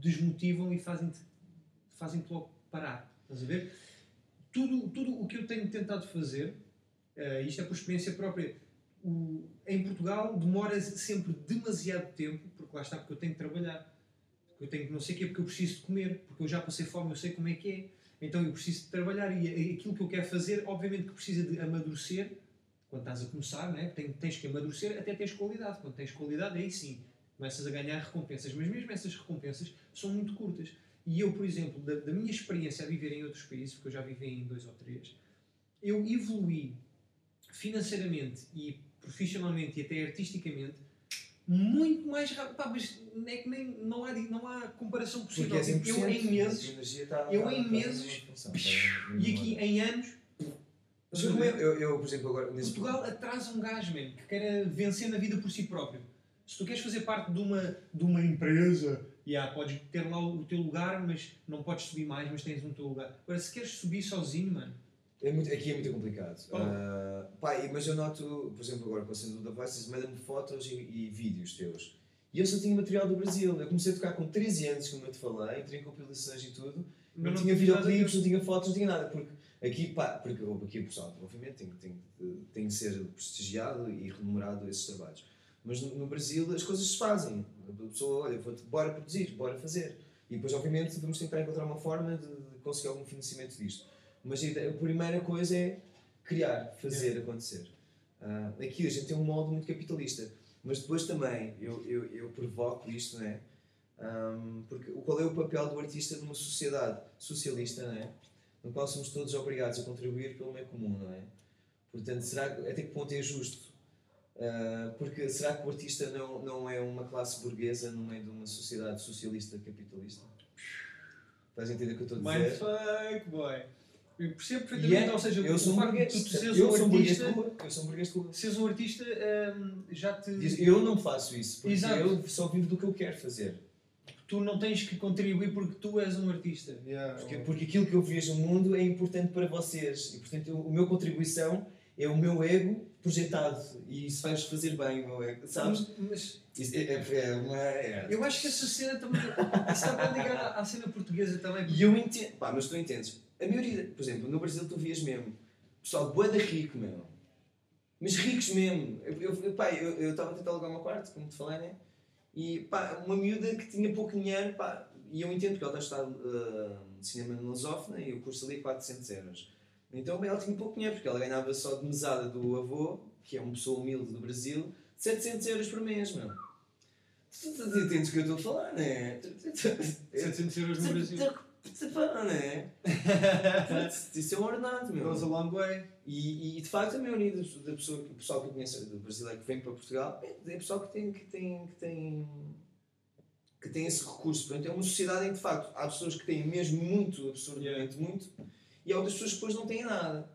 Speaker 1: desmotivam e fazem-te fazem-te logo parar. Estás a ver? Tudo, tudo o que eu tenho tentado fazer, uh, isto é por experiência própria, o, em Portugal demora sempre demasiado tempo, porque lá está, porque eu tenho que trabalhar. Porque eu tenho que não sei o quê, porque eu preciso de comer, porque eu já passei fome, eu sei como é que é. Então eu preciso de trabalhar e aquilo que eu quero fazer, obviamente que precisa de amadurecer, quando estás a começar, né? tens, tens que amadurecer até tens qualidade. Quando tens qualidade, aí sim, começas a ganhar recompensas. Mas mesmo essas recompensas são muito curtas. E eu, por exemplo, da, da, minha experiência a viver em outros países, porque eu já vivi em dois ou três, eu evoluí financeiramente e profissionalmente e até artisticamente muito mais rápido. Pá, mas é que nem, não, há, não há comparação possível.
Speaker 2: É
Speaker 1: eu em meses.
Speaker 2: Tá,
Speaker 1: eu tá, em tá meses. E aqui em anos.
Speaker 2: Eu, eu, eu, por exemplo, agora.
Speaker 1: Portugal atrasa um gajo, man, que quer vencer na vida por si próprio. Se tu queres fazer parte de uma, de uma empresa yeah, podes ter lá o teu lugar, mas não podes subir mais, mas tens um teu lugar. Agora, se queres subir sozinho, mano.
Speaker 2: É muito, aqui é muito complicado. Oh. Uh, pá, mas eu noto, por exemplo, agora com a cena do Da Voices, manda-me fotos e, e, vídeos teus. E eu só tinha material do Brasil. Eu comecei a tocar com 13 anos, como eu te falei, entrei em compilações e tudo. Não, não, tinha videoclipes, não tinha fotos, não tinha nada. Porque aqui, pá, porque aqui, pessoal, obviamente, tem, tem, tem que ser prestigiado e remunerado esses trabalhos. Mas no, no Brasil as coisas se fazem. A pessoa, olha, vou bora produzir, bora fazer. E depois, obviamente, vamos tentar encontrar uma forma de, de conseguir algum financiamento disto. Mas a, ideia, a primeira coisa é criar, fazer é. acontecer. Uh, aqui a gente tem um modo muito capitalista. Mas depois também, eu, eu, eu provoco isto, não é? Um, porque qual é o papel do artista numa sociedade socialista, não é? No qual somos todos obrigados a contribuir pelo meio comum, não é? Portanto, será até que ponto é justo Uh, porque será que o artista não, não é uma classe burguesa no meio de uma sociedade socialista capitalista? Estás a entender o que eu estou a dizer?
Speaker 1: Mindfuck, boy. Eu percebo perfeitamente, yeah, ou seja,
Speaker 2: eu sou um burguês,
Speaker 1: tu,
Speaker 2: eu um sou um burguês de rua. Eu sou um burguês de rua.
Speaker 1: Seres um artista um, já te.
Speaker 2: Eu não faço isso, porque Exato. eu só vivo do que eu quero fazer.
Speaker 1: Tu não tens que contribuir porque tu és um artista.
Speaker 2: Yeah, porque, porque aquilo que eu vejo no mundo é importante para vocês. E portanto, a minha contribuição é o meu ego projetado e isso faz fazer bem o meu ego, sabes? Mas, isso é, é, é uma. É.
Speaker 1: Eu acho que essa cena também. Isso está bem ligado à, cena portuguesa também.
Speaker 2: E eu entendo. Pá, mas tu entendes. A maioria, por exemplo, no Brasil tu vias mesmo. Pessoal, boa da rico, meu. Mas ricos mesmo. Eu estava eu, eu, eu a tentar alugar uma quarto, como te falei, né? E pá, uma miúda que tinha pouco dinheiro, pá, e eu entendo porque ela está a estudar uh, cinema na Lusófona e o curso ali é 400 euros. Então ela tinha pouco dinheiro, porque ela ganhava só de mesada do avô, que é uma pessoa humilde do Brasil, 700 euros por mês, meu. Tu, entendes o que eu estou a falar, não é?
Speaker 1: 700 euros no Brasil.
Speaker 2: Não é? Isso é um ordenado, meu.
Speaker 1: Goes a long way.
Speaker 2: E, e de facto a maioria da pessoa, o pessoal que eu conheço, do brasileiro que vem para Portugal, é, é pessoal que tem, que tem, que tem que tem esse recurso. Portanto, é uma sociedade em que, de facto, há pessoas que têm mesmo muito, absurdamente muito, e há outras pessoas que depois não têm nada.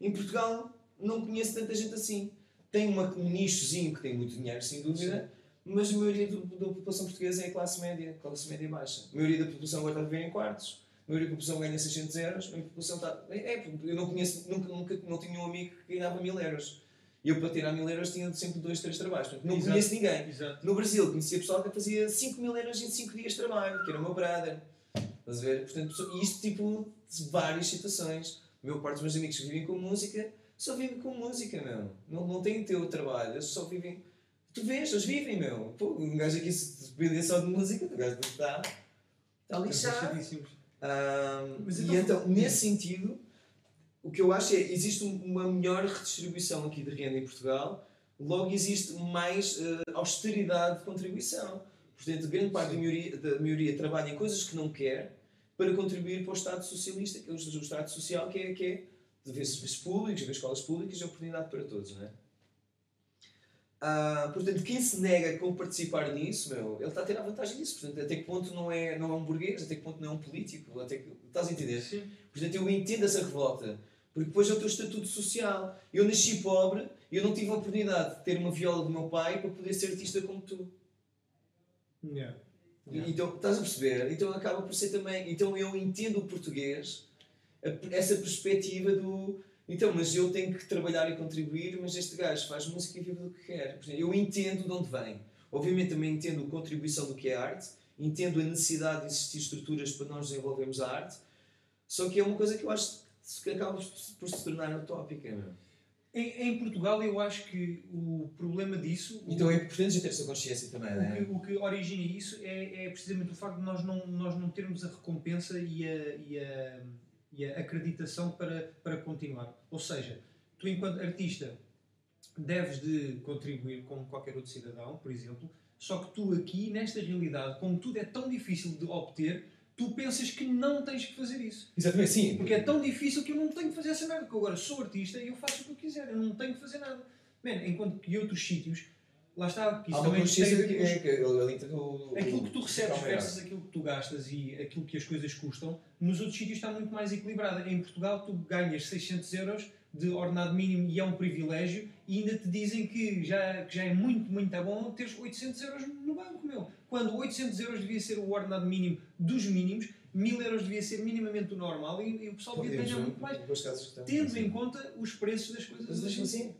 Speaker 2: Em Portugal, não conheço tanta gente assim. Tem uma, um nichozinho que tem muito dinheiro, sem dúvida, Sim. mas a maioria do, da população portuguesa é classe média, classe média baixa. A maioria da população agora está a viver em quartos. A maioria da população ganha 600 euros. A maioria da população está... É, é, eu não conheço, nunca, nunca não tinha um amigo que ganhava 1000 euros. E eu, para tirar mil euros, tinha sempre dois, três trabalhos. Portanto, não Exato. conheço ninguém. Exato. No Brasil, conhecia pessoal que fazia 5 mil euros em 5 dias de trabalho, que era o meu brother. Estás a ver? Portanto, isto tipo de várias situações. A maior parte dos meus amigos que vivem com música só vivem com música, meu. Não, não têm teu trabalho, eles só vivem. Tu vês, eles vivem, meu. Pô, um gajo aqui, se depender só de música, o gajo está. Está lixado. Um, e então, nesse sentido o que eu acho é existe uma melhor redistribuição aqui de renda em Portugal, logo existe mais uh, austeridade de contribuição. Portanto, grande parte da maioria, da maioria trabalha em coisas que não quer para contribuir para o Estado socialista, que é o Estado social, que é, que é de ver serviços públicos, ver escolas públicas e oportunidade para todos, não é? Uh, portanto, quem se nega a participar nisso, meu, ele está a ter a vantagem disso. Portanto, até que ponto não é, não é um burguês, até que ponto não é um político, até que, estás a entender? Sim. Portanto, eu entendo essa revolta. Porque depois é o teu estatuto social. Eu nasci pobre, eu não tive a oportunidade de ter uma viola do meu pai para poder ser artista como tu. Yeah. Yeah. Então, estás a perceber? Então acaba por ser também. Então eu entendo o português, essa perspectiva do. Então, mas eu tenho que trabalhar e contribuir, mas este gajo faz música e vive do que quer. Eu entendo de onde vem. Obviamente também entendo a contribuição do que é arte, entendo a necessidade de existir estruturas para nós desenvolvermos a arte, só que é uma coisa que eu acho que acaba por se tornar utópica. Meu.
Speaker 1: Em, em, Portugal, eu acho que o problema disso.
Speaker 2: Então é importante ter essa consciência também, não
Speaker 1: é? O que, o que origina isso é, é, precisamente o facto de nós não, nós não termos a recompensa e a, e a, e a acreditação para, para continuar. Ou seja, tu, enquanto artista, deves de contribuir como qualquer outro cidadão, por exemplo, só que tu aqui, nesta realidade, como tudo é tão difícil de obter, tu pensas que não tens que fazer isso.
Speaker 2: Exatamente, sim.
Speaker 1: Porque é tão difícil que eu não tenho que fazer essa merda. Porque eu agora sou artista e eu faço o que eu quiser, eu não tenho que fazer nada. Man, enquanto que outros sítios, lá está, que isso Há também tem, que, é, que, aquilo que tu recebes versus aquilo que tu gastas e aquilo que as coisas custam, nos outros sítios está muito mais equilibrado. Em Portugal tu ganhas 600 euros de ordenado mínimo e é um privilégio e ainda te dizem que já, que já é muito, muito bom teres 800 euros no banco, meu. Quando 800 euros devia ser o ordenado mínimo dos mínimos, 1000 euros devia ser minimamente o normal e, e o pessoal devia ganhar muito mais, tendo em conta os preços das coisas.
Speaker 2: Mas assim.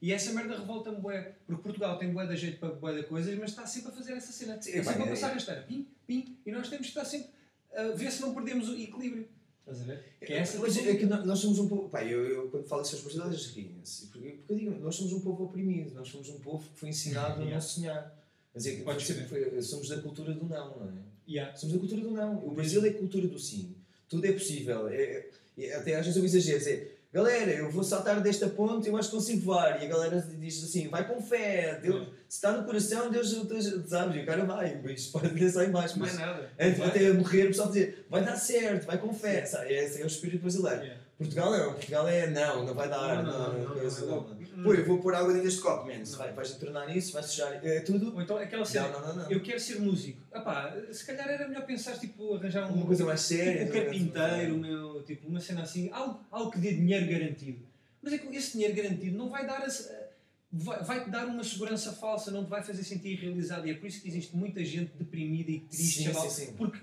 Speaker 1: E essa merda revolta-me bué, porque Portugal tem bué da jeito para bué da coisas, mas está sempre a fazer essa cena. É sempre a passar a rasteira, pim, pim, e nós temos que estar sempre a ver se não perdemos o equilíbrio. Estás a ver? Que é, essa
Speaker 2: mas é que nós somos um povo. Pá, eu, eu quando falo essas brasileiras riem-se. Porque, porque eu digo, nós somos um povo oprimido, nós somos um povo que foi ensinado a não sonhar. Mas é que sempre, foi, somos da cultura do não, não é? Yeah. Somos da cultura do não. O Brasil é a cultura do sim. Tudo é possível. É, é, até às vezes eu exagero. É, galera, eu vou saltar desta ponte, eu acho que consigo voar. E a galera diz assim, vai com fé, Deus, se está no coração, Deus, Deus sabes, e o cara vai, isso pode pensar em baixo, mas nada. antes até morrer, o pessoal dizer, vai dar certo, vai com fé? Esse é o espírito brasileiro. Yeah. Portugal é, Portugal é não, não vai dar, não, não, não, não, não, não, não. Pô, eu vou pôr água dentro deste copo, man. Vai, vais tornar isso, vai sujar é, tudo.
Speaker 1: Ou então aquela cena, não, não, não, eu quero ser músico. Epá, se calhar era melhor pensar, tipo, arranjar
Speaker 2: um, uma coisa mais séria.
Speaker 1: Tipo, um carpinteiro, meu, tipo, uma cena assim, algo, algo que dê dinheiro garantido. Mas é que esse dinheiro garantido não vai dar a, vai, vai-te dar uma segurança falsa, não te vai fazer sentir realizado. E é por isso que existe muita gente deprimida e triste, sim, chaval, sim, sim. porque,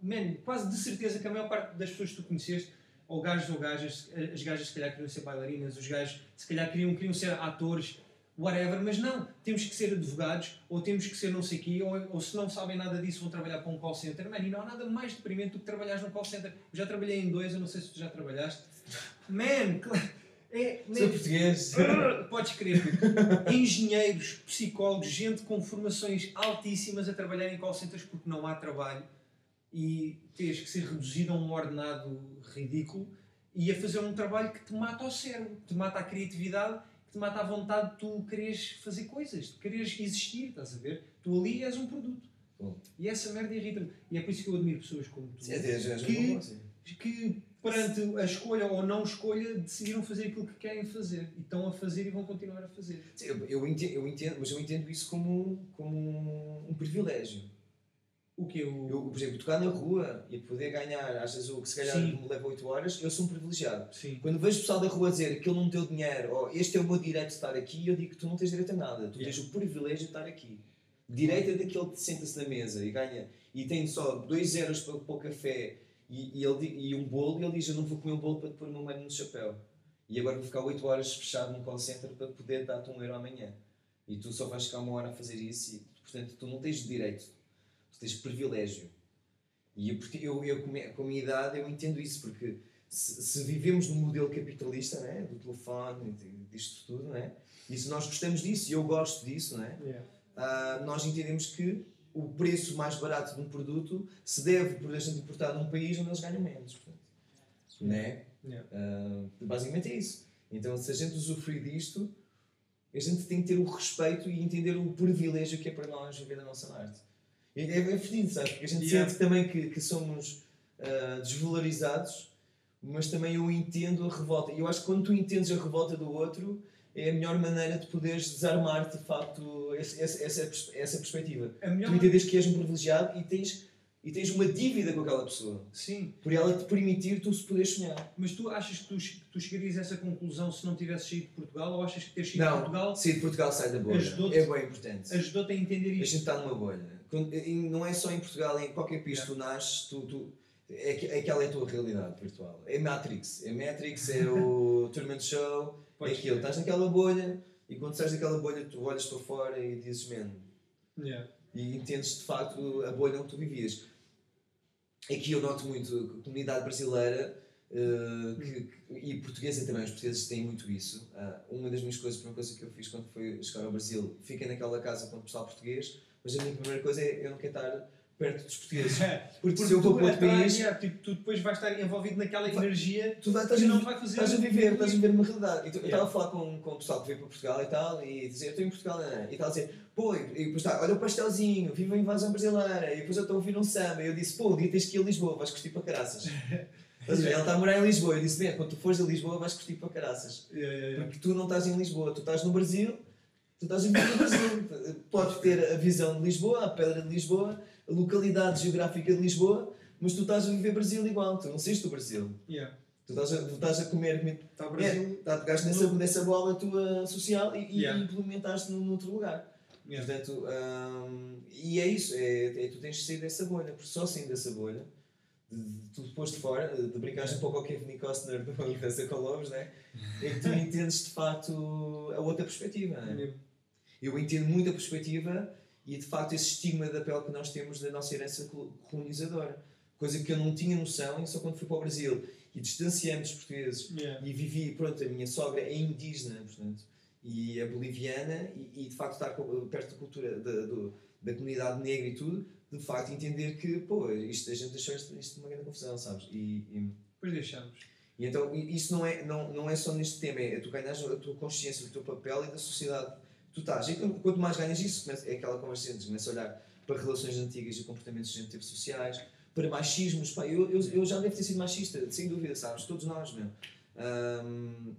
Speaker 1: man, quase de certeza que a maior parte das pessoas que tu conheceste ou gajos ou gajas, as gajas se calhar queriam ser bailarinas, os gajos se calhar queriam, queriam ser atores, whatever, mas não, temos que ser advogados, ou temos que ser não sei o quê, ou, ou se não sabem nada disso vão trabalhar para um call center. Man, e não há nada mais deprimente do que trabalhar num call center. Eu já trabalhei em dois, eu não sei se tu já trabalhaste. Man, é,
Speaker 2: Sou português.
Speaker 1: Podes crer. Engenheiros, psicólogos, gente com formações altíssimas a trabalhar em call centers porque não há trabalho e tens que ser reduzido a um ordenado ridículo e a fazer um trabalho que te mata o cérebro, que te mata a criatividade, que te mata a vontade de tu quereres fazer coisas, de quereres existir, estás a ver? Tu ali és um produto. Bom. E essa merda irrita-me. E é por isso que eu admiro pessoas como tu.
Speaker 2: Sim, é,
Speaker 1: que, que perante a escolha ou não escolha, decidiram fazer aquilo que querem fazer. E estão a fazer e vão continuar a fazer.
Speaker 2: Sim, eu, eu, entendo, eu entendo, mas eu entendo isso como, como um privilégio.
Speaker 1: O que eu...
Speaker 2: eu, por exemplo, tocar na rua e poder ganhar, às vezes, o que se calhar Sim. me leva 8 horas, eu sou um privilegiado.
Speaker 1: Sim.
Speaker 2: Quando vejo o pessoal da rua dizer que ele não deu dinheiro, ou este é o meu direito de estar aqui, eu digo que tu não tens direito a nada, tu yeah. tens o privilégio de estar aqui. Direito é daquele que senta-se na mesa e ganha e tem só 2 euros para, para o café e, e, ele, e um bolo, e ele diz: Eu não vou comer um bolo para te pôr o meu mano no chapéu. E agora vou ficar 8 horas fechado num call center para poder dar-te um euro amanhã. E tu só vais ficar uma hora a fazer isso, e portanto tu não tens direito, tens privilégio. E eu, eu, eu com a minha idade, eu entendo isso, porque se, se vivemos num modelo capitalista, né, do telefone, disto tudo, né, e se nós gostamos disso, e eu gosto disso, né,
Speaker 1: yeah.
Speaker 2: uh, nós entendemos que o preço mais barato de um produto se deve por a gente importar num país onde eles ganham menos. Portanto, né?
Speaker 1: Yeah.
Speaker 2: Uh, basicamente é isso. Então, se a gente usufruir disto, a gente tem que ter o respeito e entender o privilégio que é para nós viver a nossa arte. É, é, é fedido, sabe? Porque a gente yeah. sente também que, que somos uh, desvalorizados, mas também eu entendo a revolta. E eu acho que quando tu entendes a revolta do outro, é a melhor maneira de poderes desarmar de facto essa, essa, essa perspectiva. Tu entendes que és um privilegiado e tens, e tens uma dívida com aquela pessoa.
Speaker 1: Sim.
Speaker 2: Por ela te permitir tu se poderes sonhar.
Speaker 1: Mas tu achas que tu, tu chegarias a essa conclusão se não tivesse saído de Portugal ou achas que teres saído
Speaker 2: não,
Speaker 1: de Portugal?
Speaker 2: Sair de Portugal sai da bolha. É bem importante.
Speaker 1: Ajudou-te a entender isto.
Speaker 2: A gente está numa bolha. Não é só em Portugal, em qualquer país que tu nasces, tu, tu é, que, aquela é a tua realidade virtual. É Matrix. É Matrix, é o Truman Show é aquilo, estás naquela bolha e quando estás naquela bolha tu olhas para fora e dizes, man.
Speaker 1: Yeah.
Speaker 2: E entendes de facto a bolha onde tu vivias. Aqui eu noto muito a comunidade brasileira uh, que, e portuguesa também, os portugueses têm muito isso. Uh, uma das minhas coisas, uma coisa que eu fiz quando fui chegar ao Brasil, fiquei naquela casa com o pessoal português, mas a minha primeira coisa é eu não quero estar perto dos portugueses.
Speaker 1: Porque, Porque se eu vou para outro país. É, tipo, tu depois vais estar envolvido naquela energia
Speaker 2: tu vai, estás, a, não vai fazer. Estás a viver, estás a viver uma realidade. Então, eu estava a falar com, com o pessoal que veio para Portugal e tal, e dizer, eu estou em Portugal, né? e tal, a dizer, pô, e depois está, olha o pastelzinho, viva a invasão brasileira, e depois eu estou a ouvir um samba, e eu disse, pô, um dia tens que ir a Lisboa, vais curtir para caraças. Ele está a morar em Lisboa, eu disse, bem, quando tu fores a Lisboa vais curtir para caraças.
Speaker 1: Yeah, yeah, yeah.
Speaker 2: Porque tu não estás em Lisboa, tu estás no Brasil, tu estás a viver no Brasil. Podes ter a visão de Lisboa, a pedra de Lisboa, a localidade geográfica de Lisboa, mas tu estás a viver Brasil igual, tu não saíste do Brasil.
Speaker 1: Yeah.
Speaker 2: Tu estás a, tu estás a comer.
Speaker 1: Está o Brasil.
Speaker 2: É, tá, pegaste nessa, nessa bola tua social e, yeah. e implementaste num outro lugar. Yeah. Portanto, um, e é isso, é, é, tu tens de sair dessa bolha, porque só saindo dessa bolha, de, de, tu depois de fora, de brincares um pouco ao Kevin Costner do Dança com Lobos, né? é que tu entendes de facto a outra perspectiva. Né? Eu entendo muito a perspectiva e de facto esse estigma da pele que nós temos da nossa herança colonizadora. Coisa que eu não tinha noção, e só quando fui para o Brasil e distanciei-me dos portugueses
Speaker 1: yeah.
Speaker 2: e vivi, pronto, a minha sogra é indígena, portanto, e é boliviana, e, e de facto estar perto da cultura da, do, da comunidade negra e tudo, de facto entender que, pô, isto, a gente deixou isto, isto uma grande confusão, sabes? E, e,
Speaker 1: pois deixamos.
Speaker 2: E então, isso não é, não, não é só neste tema, é tu ganhas a tua consciência do teu papel e da sociedade tu estás. E quanto mais ganhas isso, é aquela conversa que começa a olhar para relações antigas e comportamentos generativos sociais, para machismos. Pá, eu, eu, eu já devo ter sido machista, sem dúvida, sabes? Todos nós, meu. Um,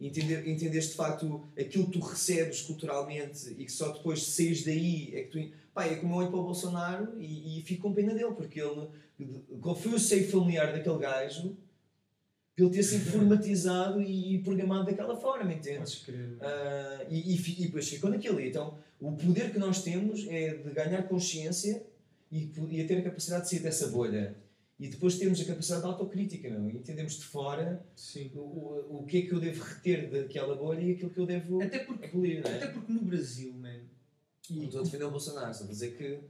Speaker 2: entender, entenderes de facto aquilo que tu recebes culturalmente e que só depois de saís daí é que tu. Pá, é como eu olho para o Bolsonaro e, e fico com pena dele, porque ele. Qual foi o seio familiar daquele gajo? Ele ter sido formatizado e programado daquela forma, entendes? Uh, e, e, e depois ficou naquilo. Então, o poder que nós temos é de ganhar consciência e, e a ter a capacidade de sair dessa bolha E depois temos a capacidade de autocrítica, não? E entendemos de fora o, o, o que é que eu devo reter daquela bolha e aquilo que eu devo
Speaker 1: até porque, abolir, não é? Até porque no Brasil, man.
Speaker 2: Não estou a defender o Bolsonaro, estou a dizer que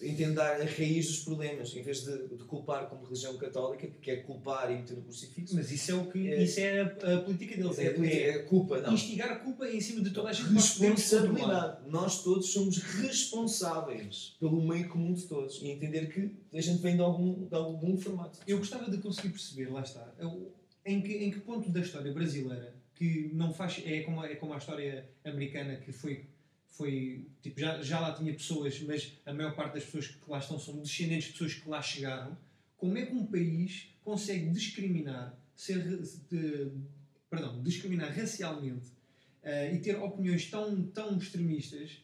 Speaker 2: entender a raiz dos problemas, em vez de, de, culpar como religião católica, que quer culpar e meter no crucifixo.
Speaker 1: Mas isso é o que é, isso é a, a política deles, é,
Speaker 2: é, é, a culpa, não.
Speaker 1: Instigar a culpa em cima de toda a gente.
Speaker 2: Responsabilidade. Nós todos somos responsáveis pelo meio comum de todos e entender que a gente vem de algum, de algum formato.
Speaker 1: Eu gostava de conseguir perceber, lá está, em que, em que ponto da história brasileira que não faz é como é como a história americana que foi foi tipo, já, já lá tinha pessoas, mas a maior parte das pessoas que lá estão são descendentes de pessoas que lá chegaram. Como é que um país consegue discriminar, ser, de, perdão, discriminar racialmente uh, e ter opiniões tão, tão extremistas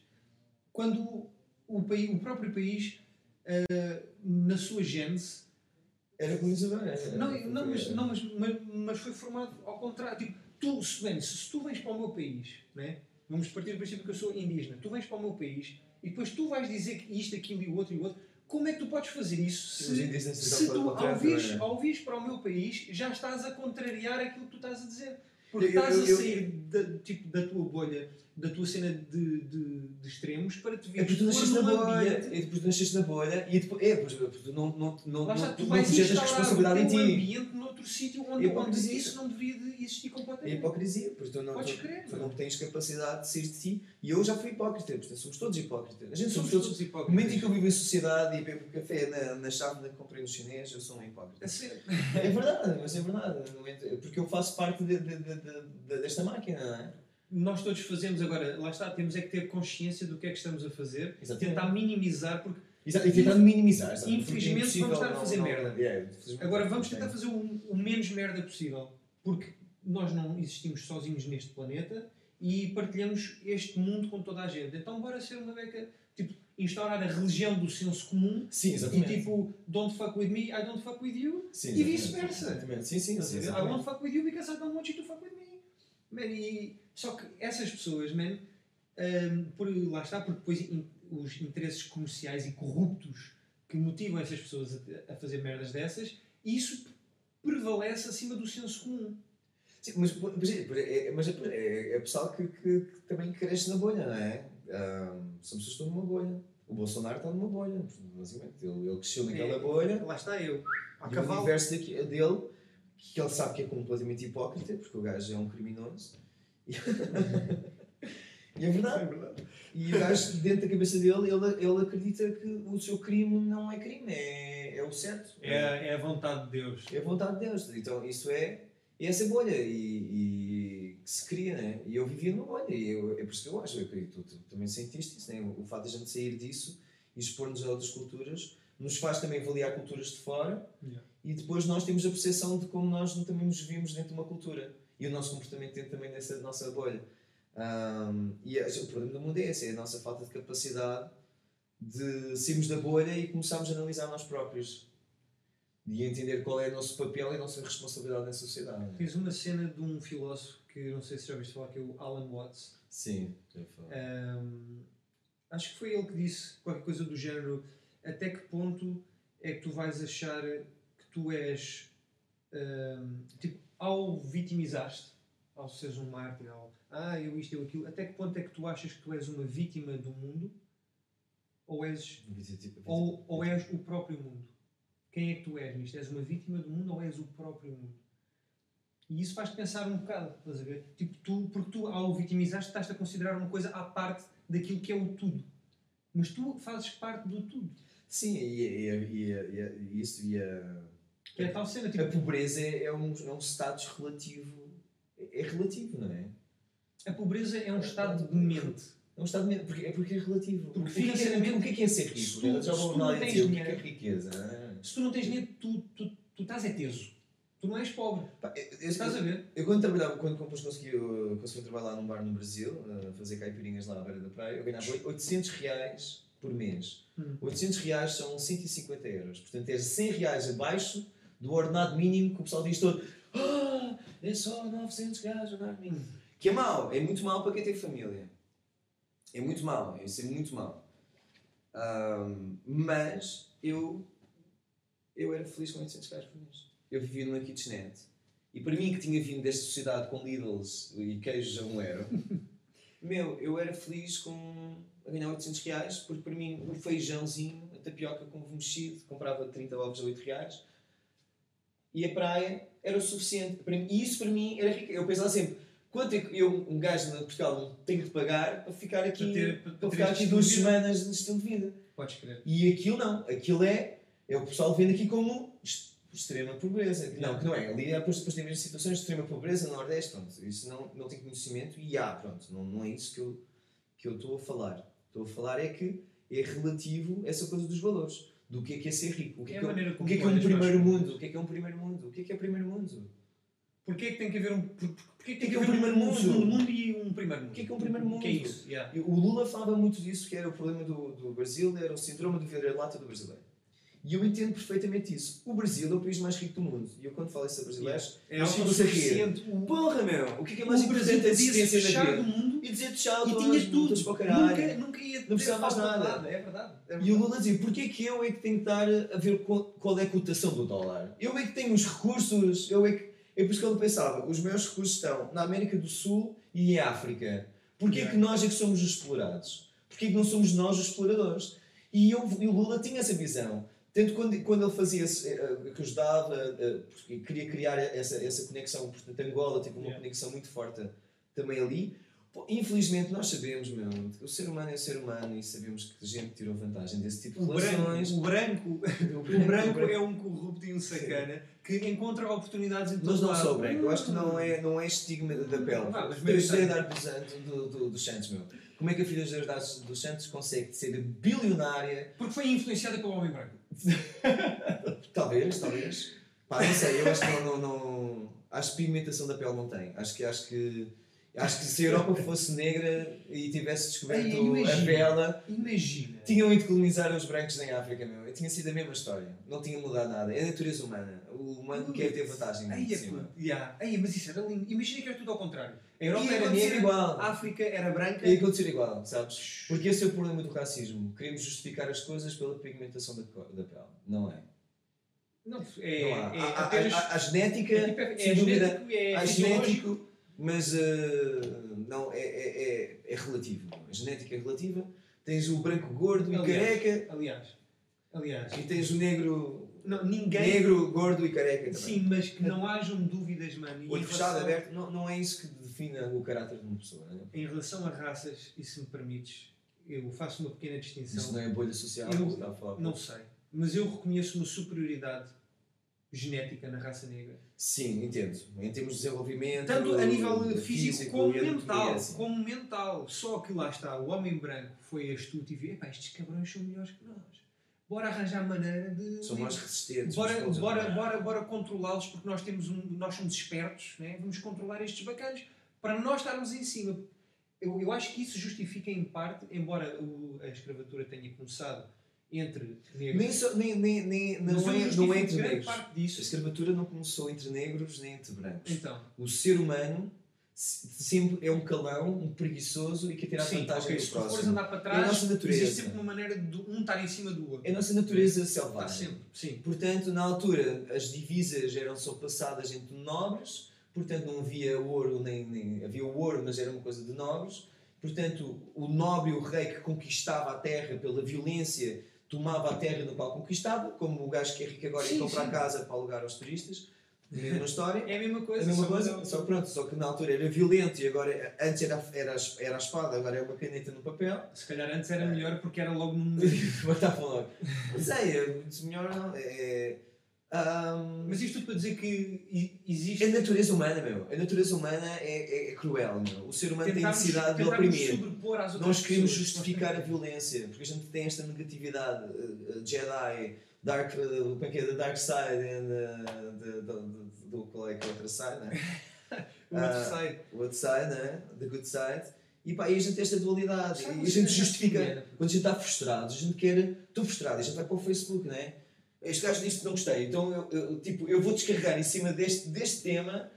Speaker 1: quando o, país, o próprio país, uh, na sua gênese,
Speaker 2: era colonizador? Era,
Speaker 1: não, não, mas, não mas, mas, mas, foi formado ao contrário. Tipo, tu, se, bem, se, se tu vens para o meu país, né? Vamos partir do princípio que eu sou indígena. Tu vens para o meu país e depois tu vais dizer que isto, aquilo e o outro e o outro. Como é que tu podes fazer isso se, se tu, ao vires, ao vires para o meu país, já estás a contrariar aquilo que tu estás a dizer? Porque eu, estás eu, a sair da, tipo, da tua bolha, da tua cena de, de, de extremos para te ver. É
Speaker 2: porque tu nasceste na bolha. E depois tu nasceste na bolha e depois. É, tu não, não, não, está, não, tu não projetas responsabilidade em ti.
Speaker 1: ambiente noutro sítio onde, onde isso não devia de existir completamente.
Speaker 2: É hipocrisia, porque tu não, Podes tu, crer, tu não tens capacidade de ser de ti. E eu já fui hipócrita, portanto, somos todos hipócritas. A gente somos, somos todos, todos hipócritas. No momento em que eu vivo em sociedade e bebo café na, na chave que comprei no chinês, eu sou um hipócrita. É, é verdade, mas é verdade. Porque eu faço parte de, de, de desta máquina, não é?
Speaker 1: Nós todos fazemos agora, lá está, temos é que ter consciência do que é que estamos a fazer, Exatamente. tentar minimizar, porque
Speaker 2: Exato, e tentar minimizar.
Speaker 1: Infelizmente vamos estar a fazer não, merda. Não, yeah, Agora vamos tentar fazer o, o, menos merda possível. Porque nós não existimos sozinhos neste planeta e partilhamos este mundo com toda a gente. Então bora ser uma beca, tipo, instaurar a religião do senso comum.
Speaker 2: Sim, exatamente.
Speaker 1: E tipo, don't fuck with me, I don't fuck with you. Sim, e vice-versa.
Speaker 2: Sim, sim, sim.
Speaker 1: I won't fuck with you because I don't want you to fuck with me. Man, e, só que essas pessoas, man, um, por, lá está, porque depois in, os interesses comerciais e corruptos que motivam essas pessoas a, a fazer merdas dessas, isso prevalece acima do senso comum.
Speaker 2: Sim, mas, mas, é, mas é, é, é pessoal que, que, que, também cresce na bolha, não é? Um, são pessoas que estão numa bolha. O Bolsonaro está numa bolha, basicamente. Ele, ele cresceu naquela é, bolha.
Speaker 1: Lá está eu.
Speaker 2: A e cavalo. o universo daqui, dele, que ele sabe que é completamente hipócrita, porque o gajo é um criminoso. E, é verdade. É verdade. E o gajo, dentro da cabeça dele, ele, ele acredita que o seu crime não é crime, é, é o certo.
Speaker 1: É, é a vontade de Deus.
Speaker 2: É a vontade de Deus. Então isso é, é essa bolha e, e que se cria, né? E eu vivia numa bolha, e eu, é por isso que eu acho, eu acredito, tu, tu também sentiste isso, né? O, o fato de a gente sair disso e expor-nos a outras culturas nos faz também avaliar culturas de fora yeah. e depois nós temos a percepção de como nós também nos vimos dentro de uma cultura e o nosso comportamento dentro também dessa nossa bolha. Um, e a, o problema do mundo é esse, é a nossa falta de capacidade de sairmos da bolha e começarmos a analisar nós próprios e entender qual é o nosso papel e a nossa responsabilidade na sociedade.
Speaker 1: Tens uma cena de um filósofo que não sei se já ouviste falar, que é o Alan Watts.
Speaker 2: Sim, já
Speaker 1: um, Acho que foi ele que disse qualquer coisa do género: até que ponto é que tu vais achar que tu és. Um, tipo, ao vitimizaste, ao seres um mártir, ao ah, eu isto, eu aquilo, até que ponto é que tu achas que tu és uma vítima do mundo ou és, ou, ou és o próprio mundo? Quem é que tu és nisto? És uma vítima do mundo ou és o próprio mundo? E isso faz-te pensar um bocado, estás a ver? Tipo, tu, porque tu, ao vitimizar estás-te a considerar uma coisa à parte daquilo que é o tudo. Mas tu fazes parte do tudo.
Speaker 2: Sim, e, e, e, e isso e a,
Speaker 1: que é a tal cena. Tipo,
Speaker 2: a pobreza é um, é um status relativo. É relativo, não é?
Speaker 1: A pobreza é um estado de mente.
Speaker 2: É um estado de mente, porque é, porque é relativo. Porque, financeiramente, o que é, que é ser rico? Se tu, já vou não tens dinheiro, o que é, riqueza?
Speaker 1: Se tu não tens dinheiro, tu, tu, tu estás é teso. Tu não és pobre. Pá, eu, eu, Estás a ver?
Speaker 2: Eu, quando trabalhava, quando depois consegui, consegui trabalhar num bar no Brasil, a fazer caipirinhas lá à beira da praia, eu ganhava 800 reais por mês. Hum. 800 reais são 150 euros. Portanto, é 100 reais abaixo do ordenado mínimo que o pessoal diz todo. Ah, é só 900 reais o ordenado mínimo. Que é mau, é muito mau para quem tem família. É muito mau, isso é muito mau. Um, mas eu eu era feliz com 800 reais por mês. Eu vivia numa kitchenette. E para mim, que tinha vindo desta sociedade com Lidls e queijos a 1 euro, meu, eu era feliz com a ganhar 800 reais, porque para mim o feijãozinho, a tapioca com ovo mexido, comprava 30 ovos a 8 reais, e a praia era o suficiente. Para mim, e isso para mim era rico. Eu pensava sempre, quanto é que eu, um gajo na Portugal, tenho de pagar para ficar aqui, para, ter, para, para ficar aqui duas semanas de estilo de vida?
Speaker 1: Podes crer.
Speaker 2: E aquilo não. Aquilo é, é o pessoal vendo aqui como extrema pobreza. Não, que não é. Ali depois, depois tem mesmo situações de extrema pobreza no Nordeste, pronto. Isso não, não tem conhecimento e há, pronto. Não, não é isso que eu, que eu estou a falar. Estou a falar é que é relativo essa coisa dos valores. Do que é que é ser rico. O que é, é, que, é, o que, é, que é um primeiro mundo? O que é que é um primeiro mundo? O que é que é primeiro mundo?
Speaker 1: Porquê é que tem que haver um, porquê que tem que, haver um primeiro mundo? Um mundo e um primeiro mundo?
Speaker 2: O que é que é um primeiro mundo? O
Speaker 1: que é isso? Yeah.
Speaker 2: O Lula falava muito disso, que era o problema do, do Brasil, era o síndrome do vira-lata do brasileiro. E eu entendo perfeitamente isso. O Brasil é o país mais rico do mundo. E eu, quando falo isso a brasileiros,
Speaker 1: é eu fico a rir.
Speaker 2: Porra, meu! O que é, que é mais importante da existência na vida? E dizer tchau
Speaker 1: e tinhas tudo. Nunca, nunca ia
Speaker 2: Não precisava mais nada.
Speaker 1: nada. É verdade. É
Speaker 2: verdade. E o Lula dizia, porquê que eu é que tenho que estar a ver qual é a cotação do dólar? Eu é que tenho os recursos, eu é que... É por isso que ele pensava, os meus recursos estão na América do Sul e em África. Porquê yeah. que nós é que somos os explorados? Porquê que não somos nós os exploradores? E, eu, e o Lula tinha essa visão. Tanto quando, quando ele fazia que ajudava, uh, porque queria criar essa, essa conexão, portanto, Angola teve uma yeah. conexão muito forte também ali. Infelizmente, nós sabemos, meu, o ser humano é ser humano e sabemos que a gente tirou vantagem desse tipo de
Speaker 1: o relações. Branco, o, branco, o, branco, o branco é um corrupto e um sacana Sim. que encontra oportunidades em todo
Speaker 2: Mas não o branco, eu acho que não é, não é estigma da pele. Ah, mas a José Eduardo do, do, dos Santos, meu. Como é que a filha de Eduardo dos Santos consegue ser bilionária?
Speaker 1: Porque foi influenciada pelo homem branco.
Speaker 2: talvez, talvez. Pá, não sei, eu acho que não, não, não, Acho que pigmentação da pele não tem. Acho que, acho que, acho que se a Europa fosse negra e tivesse descoberto imagina, a vela,
Speaker 1: imagina.
Speaker 2: tinham ido colonizar os brancos em África, meu. E tinha sido a mesma história. Não tinha mudado nada. É a natureza humana. O humano quer ter vantagem.
Speaker 1: Aí, é, yeah. Aí, mas isso era lindo. Imagina que era tudo ao contrário. A Europa era negra, igual. a África era branca.
Speaker 2: Ia acontecer igual, sabes? Porque esse é o problema do racismo. Queremos justificar as coisas pela pigmentação da, da pele. Não é.
Speaker 1: Não, é, não há.
Speaker 2: É, há, apenas, há, há, genética, é, tipo, é, sem dúvida, é, genético, mas uh, não, é, é, é, é relativo. A genética é relativa. Tens o branco gordo aliás, e careca.
Speaker 1: Aliás, aliás.
Speaker 2: E tens o negro
Speaker 1: não, ninguém...
Speaker 2: negro, gordo e careca também.
Speaker 1: Sim, mas que não hajam dúvidas, mano.
Speaker 2: O fechado, aberto, não, não é isso que define o caráter de uma pessoa. Não
Speaker 1: é? Em relação a raças, e se me permites, eu faço uma pequena distinção.
Speaker 2: Isso não é bolha social?
Speaker 1: Eu, não sei. Mas eu reconheço uma superioridade genética na raça negra.
Speaker 2: Sim, entendo. Em termos de desenvolvimento.
Speaker 1: Tanto a nível físico, físico como mental. Como mental. Só que lá está, o homem branco foi astuto e viu: estes cabrões são melhores que nós bora arranjar maneira de.
Speaker 2: São mais resistentes.
Speaker 1: Bora, bora, bora, bora controlá-los porque nós, temos um, nós somos espertos, né? vamos controlar estes bacanos para nós estarmos em cima. Eu, eu acho que isso justifica em parte, embora o, a escravatura tenha começado entre negros.
Speaker 2: Nem, so, nem, nem, nem não, é, não é entre negros. Parte disso. A escravatura não começou entre negros nem entre brancos.
Speaker 1: Então.
Speaker 2: O ser humano sempre é um calão, um preguiçoso e que tirar
Speaker 1: Sim,
Speaker 2: vantagem
Speaker 1: okay. do
Speaker 2: Se próximo.
Speaker 1: fores andar para trás, é a nossa natureza. existe sempre uma maneira de um estar em cima do outro.
Speaker 2: É a nossa natureza selvagem.
Speaker 1: sempre. Sim.
Speaker 2: Portanto, na altura, as divisas eram só passadas entre nobres, portanto não havia ouro, nem, nem havia ouro, mas era uma coisa de nobres. Portanto, o nobre o rei que conquistava a terra pela violência tomava a terra no qual conquistava, como o gajo que é rico agora sim, e compra sim. a casa para alugar aos turistas mesma história.
Speaker 1: É a mesma coisa.
Speaker 2: A mesma coisa, só, pronto, só que na altura era violento e agora antes era, era, era a espada, agora é uma caneta no papel.
Speaker 1: Se calhar antes era melhor porque era logo no.
Speaker 2: Matavam logo. Mas é, é melhor não. É, um,
Speaker 1: Mas isto tudo para dizer que existe.
Speaker 2: A natureza humana, meu. A natureza humana é, é, é cruel, meu. O ser humano tentarmos, tem necessidade de oprimir. Nós queremos justificar a violência, porque a gente tem esta negatividade. Uh, Jedi Dark, uh, como é que é? The Dark Side and uh, the, the, the, do qual é que é outra side, né?
Speaker 1: o outro uh, side.
Speaker 2: O outro side, né? The good side. E pá, e a gente tem esta dualidade. e a gente justifica. Quando a gente está frustrado, a gente quer. Estou frustrado, a gente vai para o Facebook, né? Este gajo disse que não gostei, então eu, eu, tipo, eu vou descarregar em cima deste, deste tema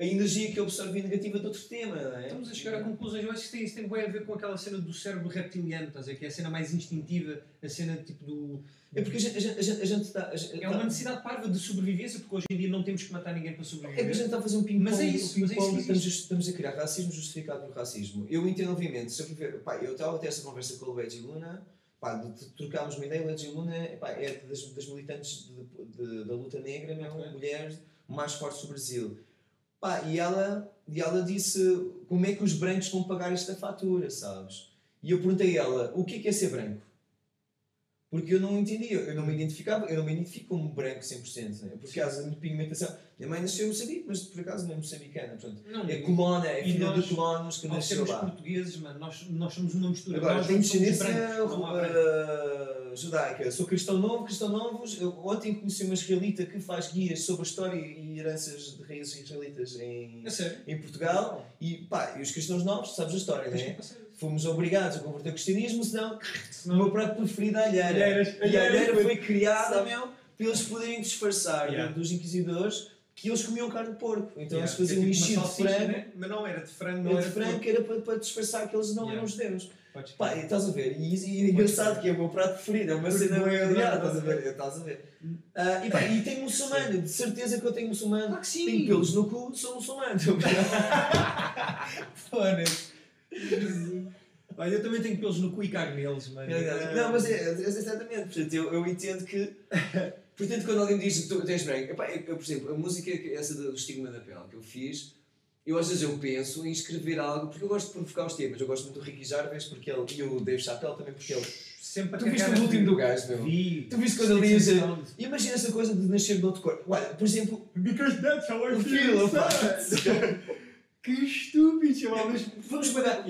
Speaker 2: a energia que eu absorvi negativa de outro tema, é?
Speaker 1: Estamos a chegar a conclusões. Eu acho que isso tem, tem bem a ver com aquela cena do cérebro reptiliano, estás a ver? Que é a cena mais instintiva, a cena tipo do.
Speaker 2: É porque a gente, a gente, a gente, a gente está.
Speaker 1: É uma necessidade parva de sobrevivência, porque hoje em dia não temos que matar ninguém para sobreviver.
Speaker 2: É que a gente está a fazer um ping-pong.
Speaker 1: Mas é isso,
Speaker 2: um
Speaker 1: mas é isso que
Speaker 2: estamos, a, estamos a criar racismo justificado por racismo. Eu entendo, obviamente, se eu, ver, pá, eu estava a ter essa conversa com o Luigi Luna, pá, de, trocámos uma ideia. Luigi Luna pá, é das, das militantes de, de, da luta negra, mesmo, okay. mulheres mais fortes do Brasil. Pá, e, ela, e ela disse como é que os brancos vão pagar esta fatura, sabes? E eu perguntei a ela, o que é, que é ser branco? Porque eu não entendia, eu não me identificava, eu não me identifico como branco 100%, né? por causa da pigmentação. Minha mãe nasceu em Moçambique, mas por acaso não é moçambicana, portanto, não, é colona, é filha de colonos que nasceu lá.
Speaker 1: Nós portugueses, mano, nós, nós somos uma mistura.
Speaker 2: Agora, tenho descendência uh, judaica, sou cristão novo, cristão novos. Eu ontem conheci uma israelita que faz guias sobre a história e heranças de raízes israelitas em, em Portugal. E pá, e os cristãos novos, sabes a história, não é? Fomos obrigados a converter ao cristianismo, senão, senão o meu prato preferido é a alheira. Alheiras. E a alheira foi, criada meu, para eles poderem disfarçar yeah. dos inquisidores que eles comiam carne de porco. Então yeah. eles faziam um enchido de frango. Né?
Speaker 1: Mas não era de frango,
Speaker 2: não era de frango, que era para, para disfarçar que eles não yeah. eram judeus. Pá, e estás a ver? E, e é engraçado que é o meu prato preferido, é uma cena meio estás a ver? Estás a ver? Uh, e, pá, e tem muçulmano, de certeza que eu tenho muçulmano. Claro que sim. Tenho pelos no cu, sou muçulmano.
Speaker 1: Foda-se. Olha, eu também tenho pelos no cu e cago neles, mano.
Speaker 2: É, não, mas é, é, exatamente. Portanto, eu, eu entendo que. Portanto, quando alguém me diz tu tens branco, epá, eu, por exemplo, a música, essa do estigma da pele que eu fiz, eu às vezes eu penso em escrever algo, porque eu gosto de provocar os temas. Eu gosto muito do Ricky Jarvis porque ele, e o Dave Chappelle também, porque ele. Sempre tu viste o último do gajo, meu? Vi. Tu viste quando ele ia. Imagina essa coisa de nascer de outro corpo. Olha, por exemplo.
Speaker 1: Because that's how I feel. Que estúpido. Mas
Speaker 2: vamos guardar.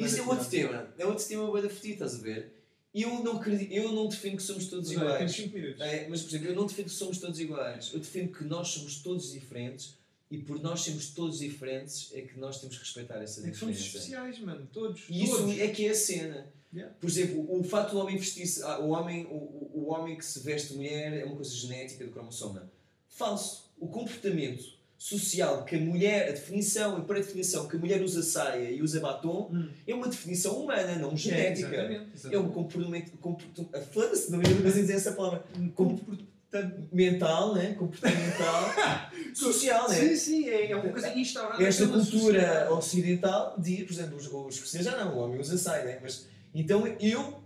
Speaker 2: Isso é outro tema. É outro tema bué da fetido, estás a ver? Eu não, acredito, eu não defendo que somos todos iguais. Temos 5 minutos. É, mas, por exemplo, eu não defendo que somos todos iguais. Eu defendo que nós somos todos diferentes e por nós sermos todos diferentes é que nós temos que respeitar essa
Speaker 1: é diferença. É que somos especiais, mano. Todos.
Speaker 2: E
Speaker 1: todos.
Speaker 2: isso é que é a cena. Yeah. Por exemplo, o fato do homem vestir-se. Ah, o, homem, o, o homem que se veste mulher é uma coisa genética do cromossoma. Falso. O comportamento social que a mulher, a definição, e para a definição que a mulher usa saia e usa batom, hum. é uma definição humana, não genética. É, exatamente, exatamente. é um comportamento. comportamento Foda-se, não ia dizer essa palavra. Comportamental, né? Comportamental, social, né?
Speaker 1: Sim, sim, é, é uma coisa instaurada.
Speaker 2: Esta cultura ocidental, diz, por exemplo, os, os cristãos já não, o homem usa saia, né? Mas, então eu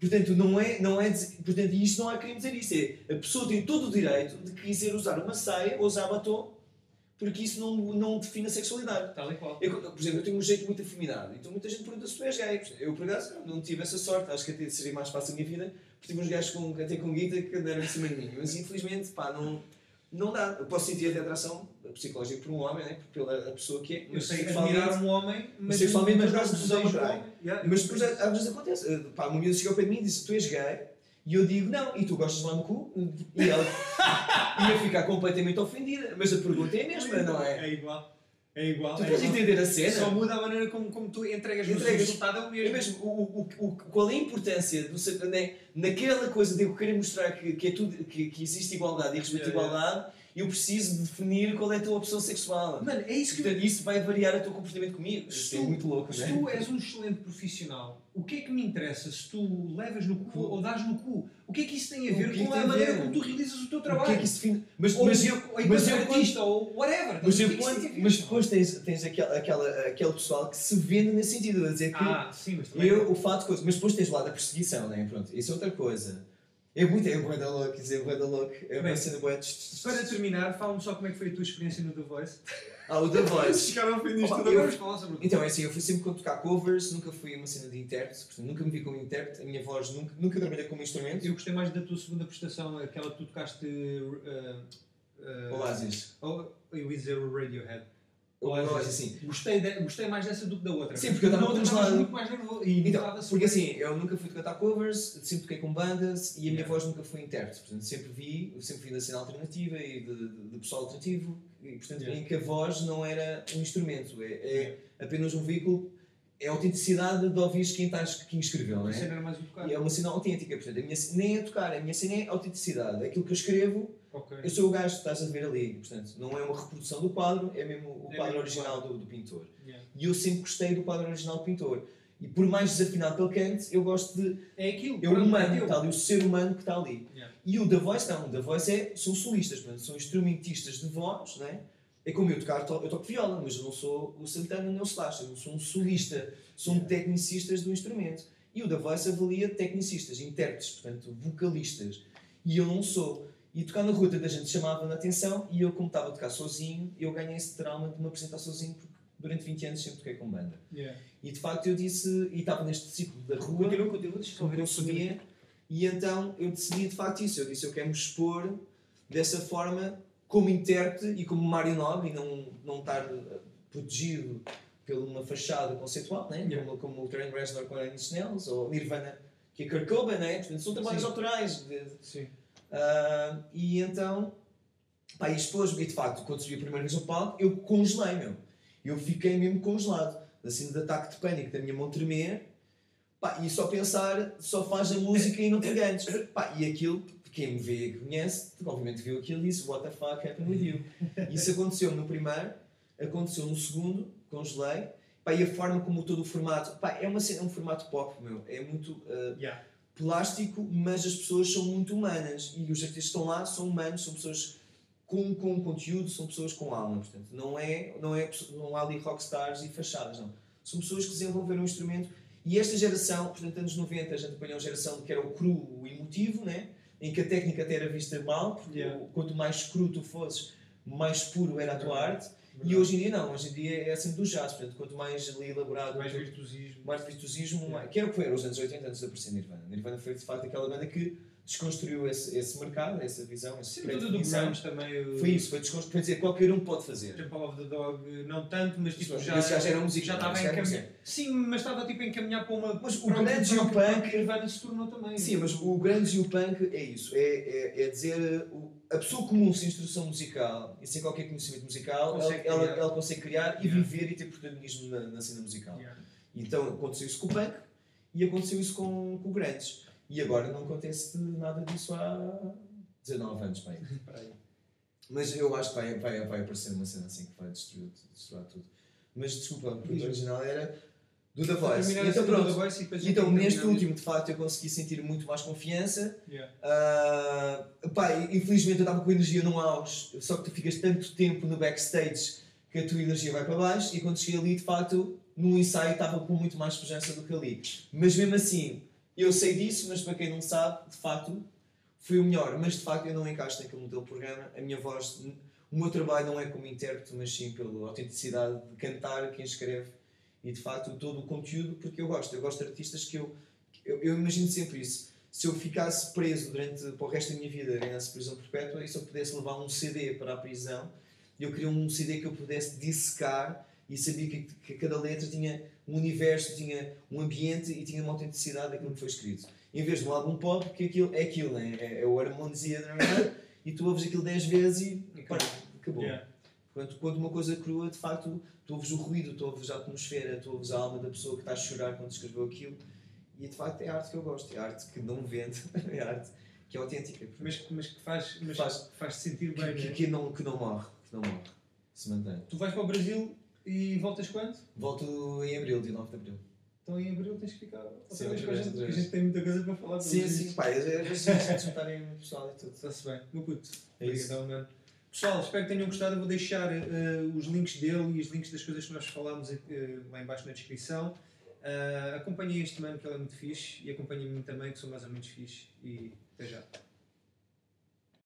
Speaker 2: Portanto, não é, não é portanto, isto não há querer dizer isso. É, a pessoa tem todo o direito de quiser usar uma saia ou usar batom porque isso não, não define a sexualidade.
Speaker 1: Tal e qual.
Speaker 2: Eu, por exemplo, eu tenho um jeito muito afeminado, então muita gente pergunta se tu és gay. Eu, por acaso, não tive essa sorte, acho que até seria mais fácil a minha vida, porque tive uns gajos com, até com guita que andaram em cima de mim. Mas infelizmente, pá, não, não dá. Eu posso sentir até atração psicológica por um homem, né? pela pessoa que é.
Speaker 1: Eu sei admirar um homem,
Speaker 2: mas sexualmente, mas, mas, mas, mas, mas depois às vezes acontece. Pá, uma miúda chegou para mim e disse: Tu és gay e eu digo, não, e tu gostas lá no cu? E ela ia ficar completamente ofendida. Mas a pergunta é a mesma, não é?
Speaker 1: É igual. É igual.
Speaker 2: Tu
Speaker 1: é
Speaker 2: tens de entender a cena.
Speaker 1: Só muda a maneira como, como tu entregas, entregas. o resultado é o mesmo.
Speaker 2: É mesmo. O, o, o, qual é a importância do, né, naquela coisa de eu querer mostrar que, que, é tudo, que, que existe igualdade e respeito à igualdade eu preciso definir qual é a tua opção sexual.
Speaker 1: Mano, é isso que.
Speaker 2: Portanto, isso vai variar o teu comportamento comigo.
Speaker 1: Se é é muito louco, Se tu és um excelente profissional, o que é que me interessa se tu levas no cu ou dás no cu? O que é que isso tem a ver com a maneira como tu realizas o teu trabalho? O que é que isso define? Mas, ou, mas, eu, mas eu, artista ou whatever.
Speaker 2: Mas, eu, mas depois tens, tens aquele, aquela, aquele pessoal que se vende nesse sentido, a dizer que
Speaker 1: ah, sim, mas
Speaker 2: eu, o fato coisa. Mas depois tens lá da perseguição, né? Pronto, isso é outra coisa. É muito, é bué da louco, é bué da louco. É uma cena bué.
Speaker 1: Para terminar, fala-me só como é que foi a tua experiência no The Voice.
Speaker 2: Ah, o The Voice.
Speaker 1: Chegaram ao fim disto
Speaker 2: agora. Então, é assim, eu fui sempre com tocar covers, nunca fui uma cena de intérprete, portanto, nunca me vi como intérprete, a minha voz nunca, nunca trabalhei como instrumento.
Speaker 1: Eu gostei mais da tua segunda prestação, aquela que tu tocaste. Uh,
Speaker 2: uh, Oasis.
Speaker 1: Oh, eu ia dizer o Radiohead.
Speaker 2: Ou assim.
Speaker 1: Gostei, de, gostei mais dessa do que da outra.
Speaker 2: Sim, porque eu estava
Speaker 1: muito, muito mais nervoso. E
Speaker 2: então, porque assim, eu nunca fui cantar covers, sempre toquei com bandas e a minha yeah. voz nunca foi intérprete. Portanto, sempre vi, sempre vi da cena alternativa e de pessoal alternativo. E, portanto, yeah. em que a voz não era um instrumento, é, é yeah. apenas um veículo. É a autenticidade de ouvir quem, está, quem escreveu, não é?
Speaker 1: Era mais um tocar.
Speaker 2: E é uma cena autêntica, portanto, a minha, nem é tocar, a minha cena é autenticidade. Aquilo que eu escrevo Okay. Eu sou o gajo que estás a ver ali, portanto, não é uma reprodução do quadro, é mesmo o é quadro mesmo original do, do, pintor. Yeah. E eu sempre gostei do quadro original do pintor. E por mais desafinado que ele cante, eu gosto de.
Speaker 1: É aquilo.
Speaker 2: É o humano que está ali, o ser humano que está ali. Yeah. E o The Voice não, o The Voice é, são solistas, portanto, são instrumentistas de voz, né? É como eu tocar, eu toco viola, mas eu não sou o Santana nem o Slash, eu sou um solista, são yeah. tecnicistas do instrumento. E o The Voice avalia tecnicistas, intérpretes, portanto, vocalistas. E eu não sou. E tocar na ruta da gente chamava na atenção e eu, como estava a tocar sozinho, eu ganhei esse trauma de me apresentar sozinho porque durante 20 anos sempre toquei com banda. Yeah. E de facto eu disse, e estava neste ciclo da rua,
Speaker 1: continua, continua, deixa eu
Speaker 2: consumia, e então eu decidi de facto isso. Eu disse, eu quero me expor dessa forma como intérprete e como Mário Nobre e não, não estar eh, protegido por uma fachada conceitual, né? Yeah. como, como o Trent Reznor com a Annie Snells ou Nirvana, que é Kurt Cobain, né? Portanto, são trabalhos Sim. autorais. De, Sim. Uh, e então, pá, expôs-me, e de facto, quando subi a primeira vez no palco, eu congelei, meu. Eu fiquei mesmo congelado, assim, de ataque de pânico, da minha mão tremer, pá, e só pensar, só faz a música e não te ganhas. Pá, e aquilo, quem me vê e conhece, obviamente viu aquilo e disse, what the fuck happened with you? Isso aconteceu no primeiro, aconteceu no segundo, congelei, pá, e a forma como todo o formato, pá, é, uma, é um formato pop, meu, é muito... Uh, yeah plástico, mas as pessoas são muito humanas e os artistas que estão lá são humanos, são pessoas com, com conteúdo, são pessoas com alma, portanto, não é, não é não há ali rockstars e fachadas, não. São pessoas que desenvolveram um instrumento e esta geração, portanto, anos 90, a gente apanhou a geração que era o cru, o emotivo, né? em que a técnica até era vista mal, porque yeah. quanto mais cru tu fosses, mais puro era a tua arte. E hoje em dia não, hoje em dia é assim do jazz, portanto, quanto mais ali elaborado,
Speaker 1: mais virtuosismo,
Speaker 2: mais virtuosismo, mais, que era o que foi nos anos 80 antes de aparecer Nirvana. Nirvana foi de facto aquela banda que desconstruiu esse, esse mercado, essa visão, esse
Speaker 1: Sim, tudo do grunge também.
Speaker 2: Foi isso, foi desconstruir, quer dizer, qualquer um pode fazer.
Speaker 1: Temple of the Dog, não tanto, mas tipo
Speaker 2: já. Esse já era música.
Speaker 1: Já estava encaminhado. Sim, mas estava tipo a encaminhar para uma.
Speaker 2: Mas o grande e o punk.
Speaker 1: Nirvana se tornou também.
Speaker 2: Sim, mas o grande e o punk é isso, é, é, é dizer. O, a pessoa comum sem instrução musical e sem qualquer conhecimento musical, ela, ela, ela, consegue criar e viver e ter protagonismo na, na cena musical. Yeah. Então aconteceu isso com o punk e aconteceu isso com, com o grandes. E agora não acontece nada disso há 19 anos, pai. Mas eu acho que vai, vai, vai aparecer uma cena assim que vai destruir, destruir tudo. Mas desculpa, o original era do The Voice. Então, pronto. Voice então, neste último, de facto, eu consegui sentir muito mais confiança. Yeah. Uh, pá, infelizmente eu estava com energia no auge, só que tu ficas tanto tempo no backstage que a tua energia vai para baixo e quando cheguei ali, de facto, no ensaio estava com muito mais presença do que ali. Mas mesmo assim, eu sei disso, mas para quem não sabe, de facto, fui o melhor. Mas de facto eu não encaixo naquele modelo de programa. A minha voz, o meu trabalho não é como intérprete, mas sim pela autenticidade de cantar quem escreve e de facto todo o conteúdo, porque eu gosto. Eu gosto de artistas que eu. Eu, eu imagino sempre isso. Se eu ficasse preso durante para o resto da minha vida nessa prisão perpétua e se eu pudesse levar um CD para a prisão, eu queria um CD que eu pudesse dissecar e sabia que, que cada letra tinha um universo, tinha um ambiente e tinha uma autenticidade daquilo que foi escrito. Em vez de um álbum pop, que aquilo é aquilo, né? é, é o harmonia e tu ouves aquilo 10 vezes e pá, acabou. Yeah. Portanto, quando uma coisa crua, de facto, tu ouves o ruído, tu ouves a atmosfera, tu ouves a alma da pessoa que está a chorar quando escreveu aquilo. E de facto é a arte que eu gosto, é a arte que não vende, é a arte que é autêntica.
Speaker 1: Mas, mas que faz, mas faz, faz sentir bem.
Speaker 2: Que,
Speaker 1: né?
Speaker 2: que, não, que não morre, que não morre, se mantém.
Speaker 1: Tu vais para o Brasil e voltas quando?
Speaker 2: Volto em abril, dia 9 de abril.
Speaker 1: Então em abril tens que ficar outra vez com a gente, porque a gente tem muita coisa para falar.
Speaker 2: Sim, sim, pá, às vezes gente juntarem pessoal e tudo.
Speaker 1: Está-se bem, meu puto. É isso. Obrigadão, Pessoal, espero que tenham gostado. Eu vou deixar uh, os links dele e os links das coisas que nós falámos uh, lá embaixo na descrição. Uh, acompanhem este mano que ele é muito fixe e acompanhem-me também que sou mais ou menos fixe. E até já.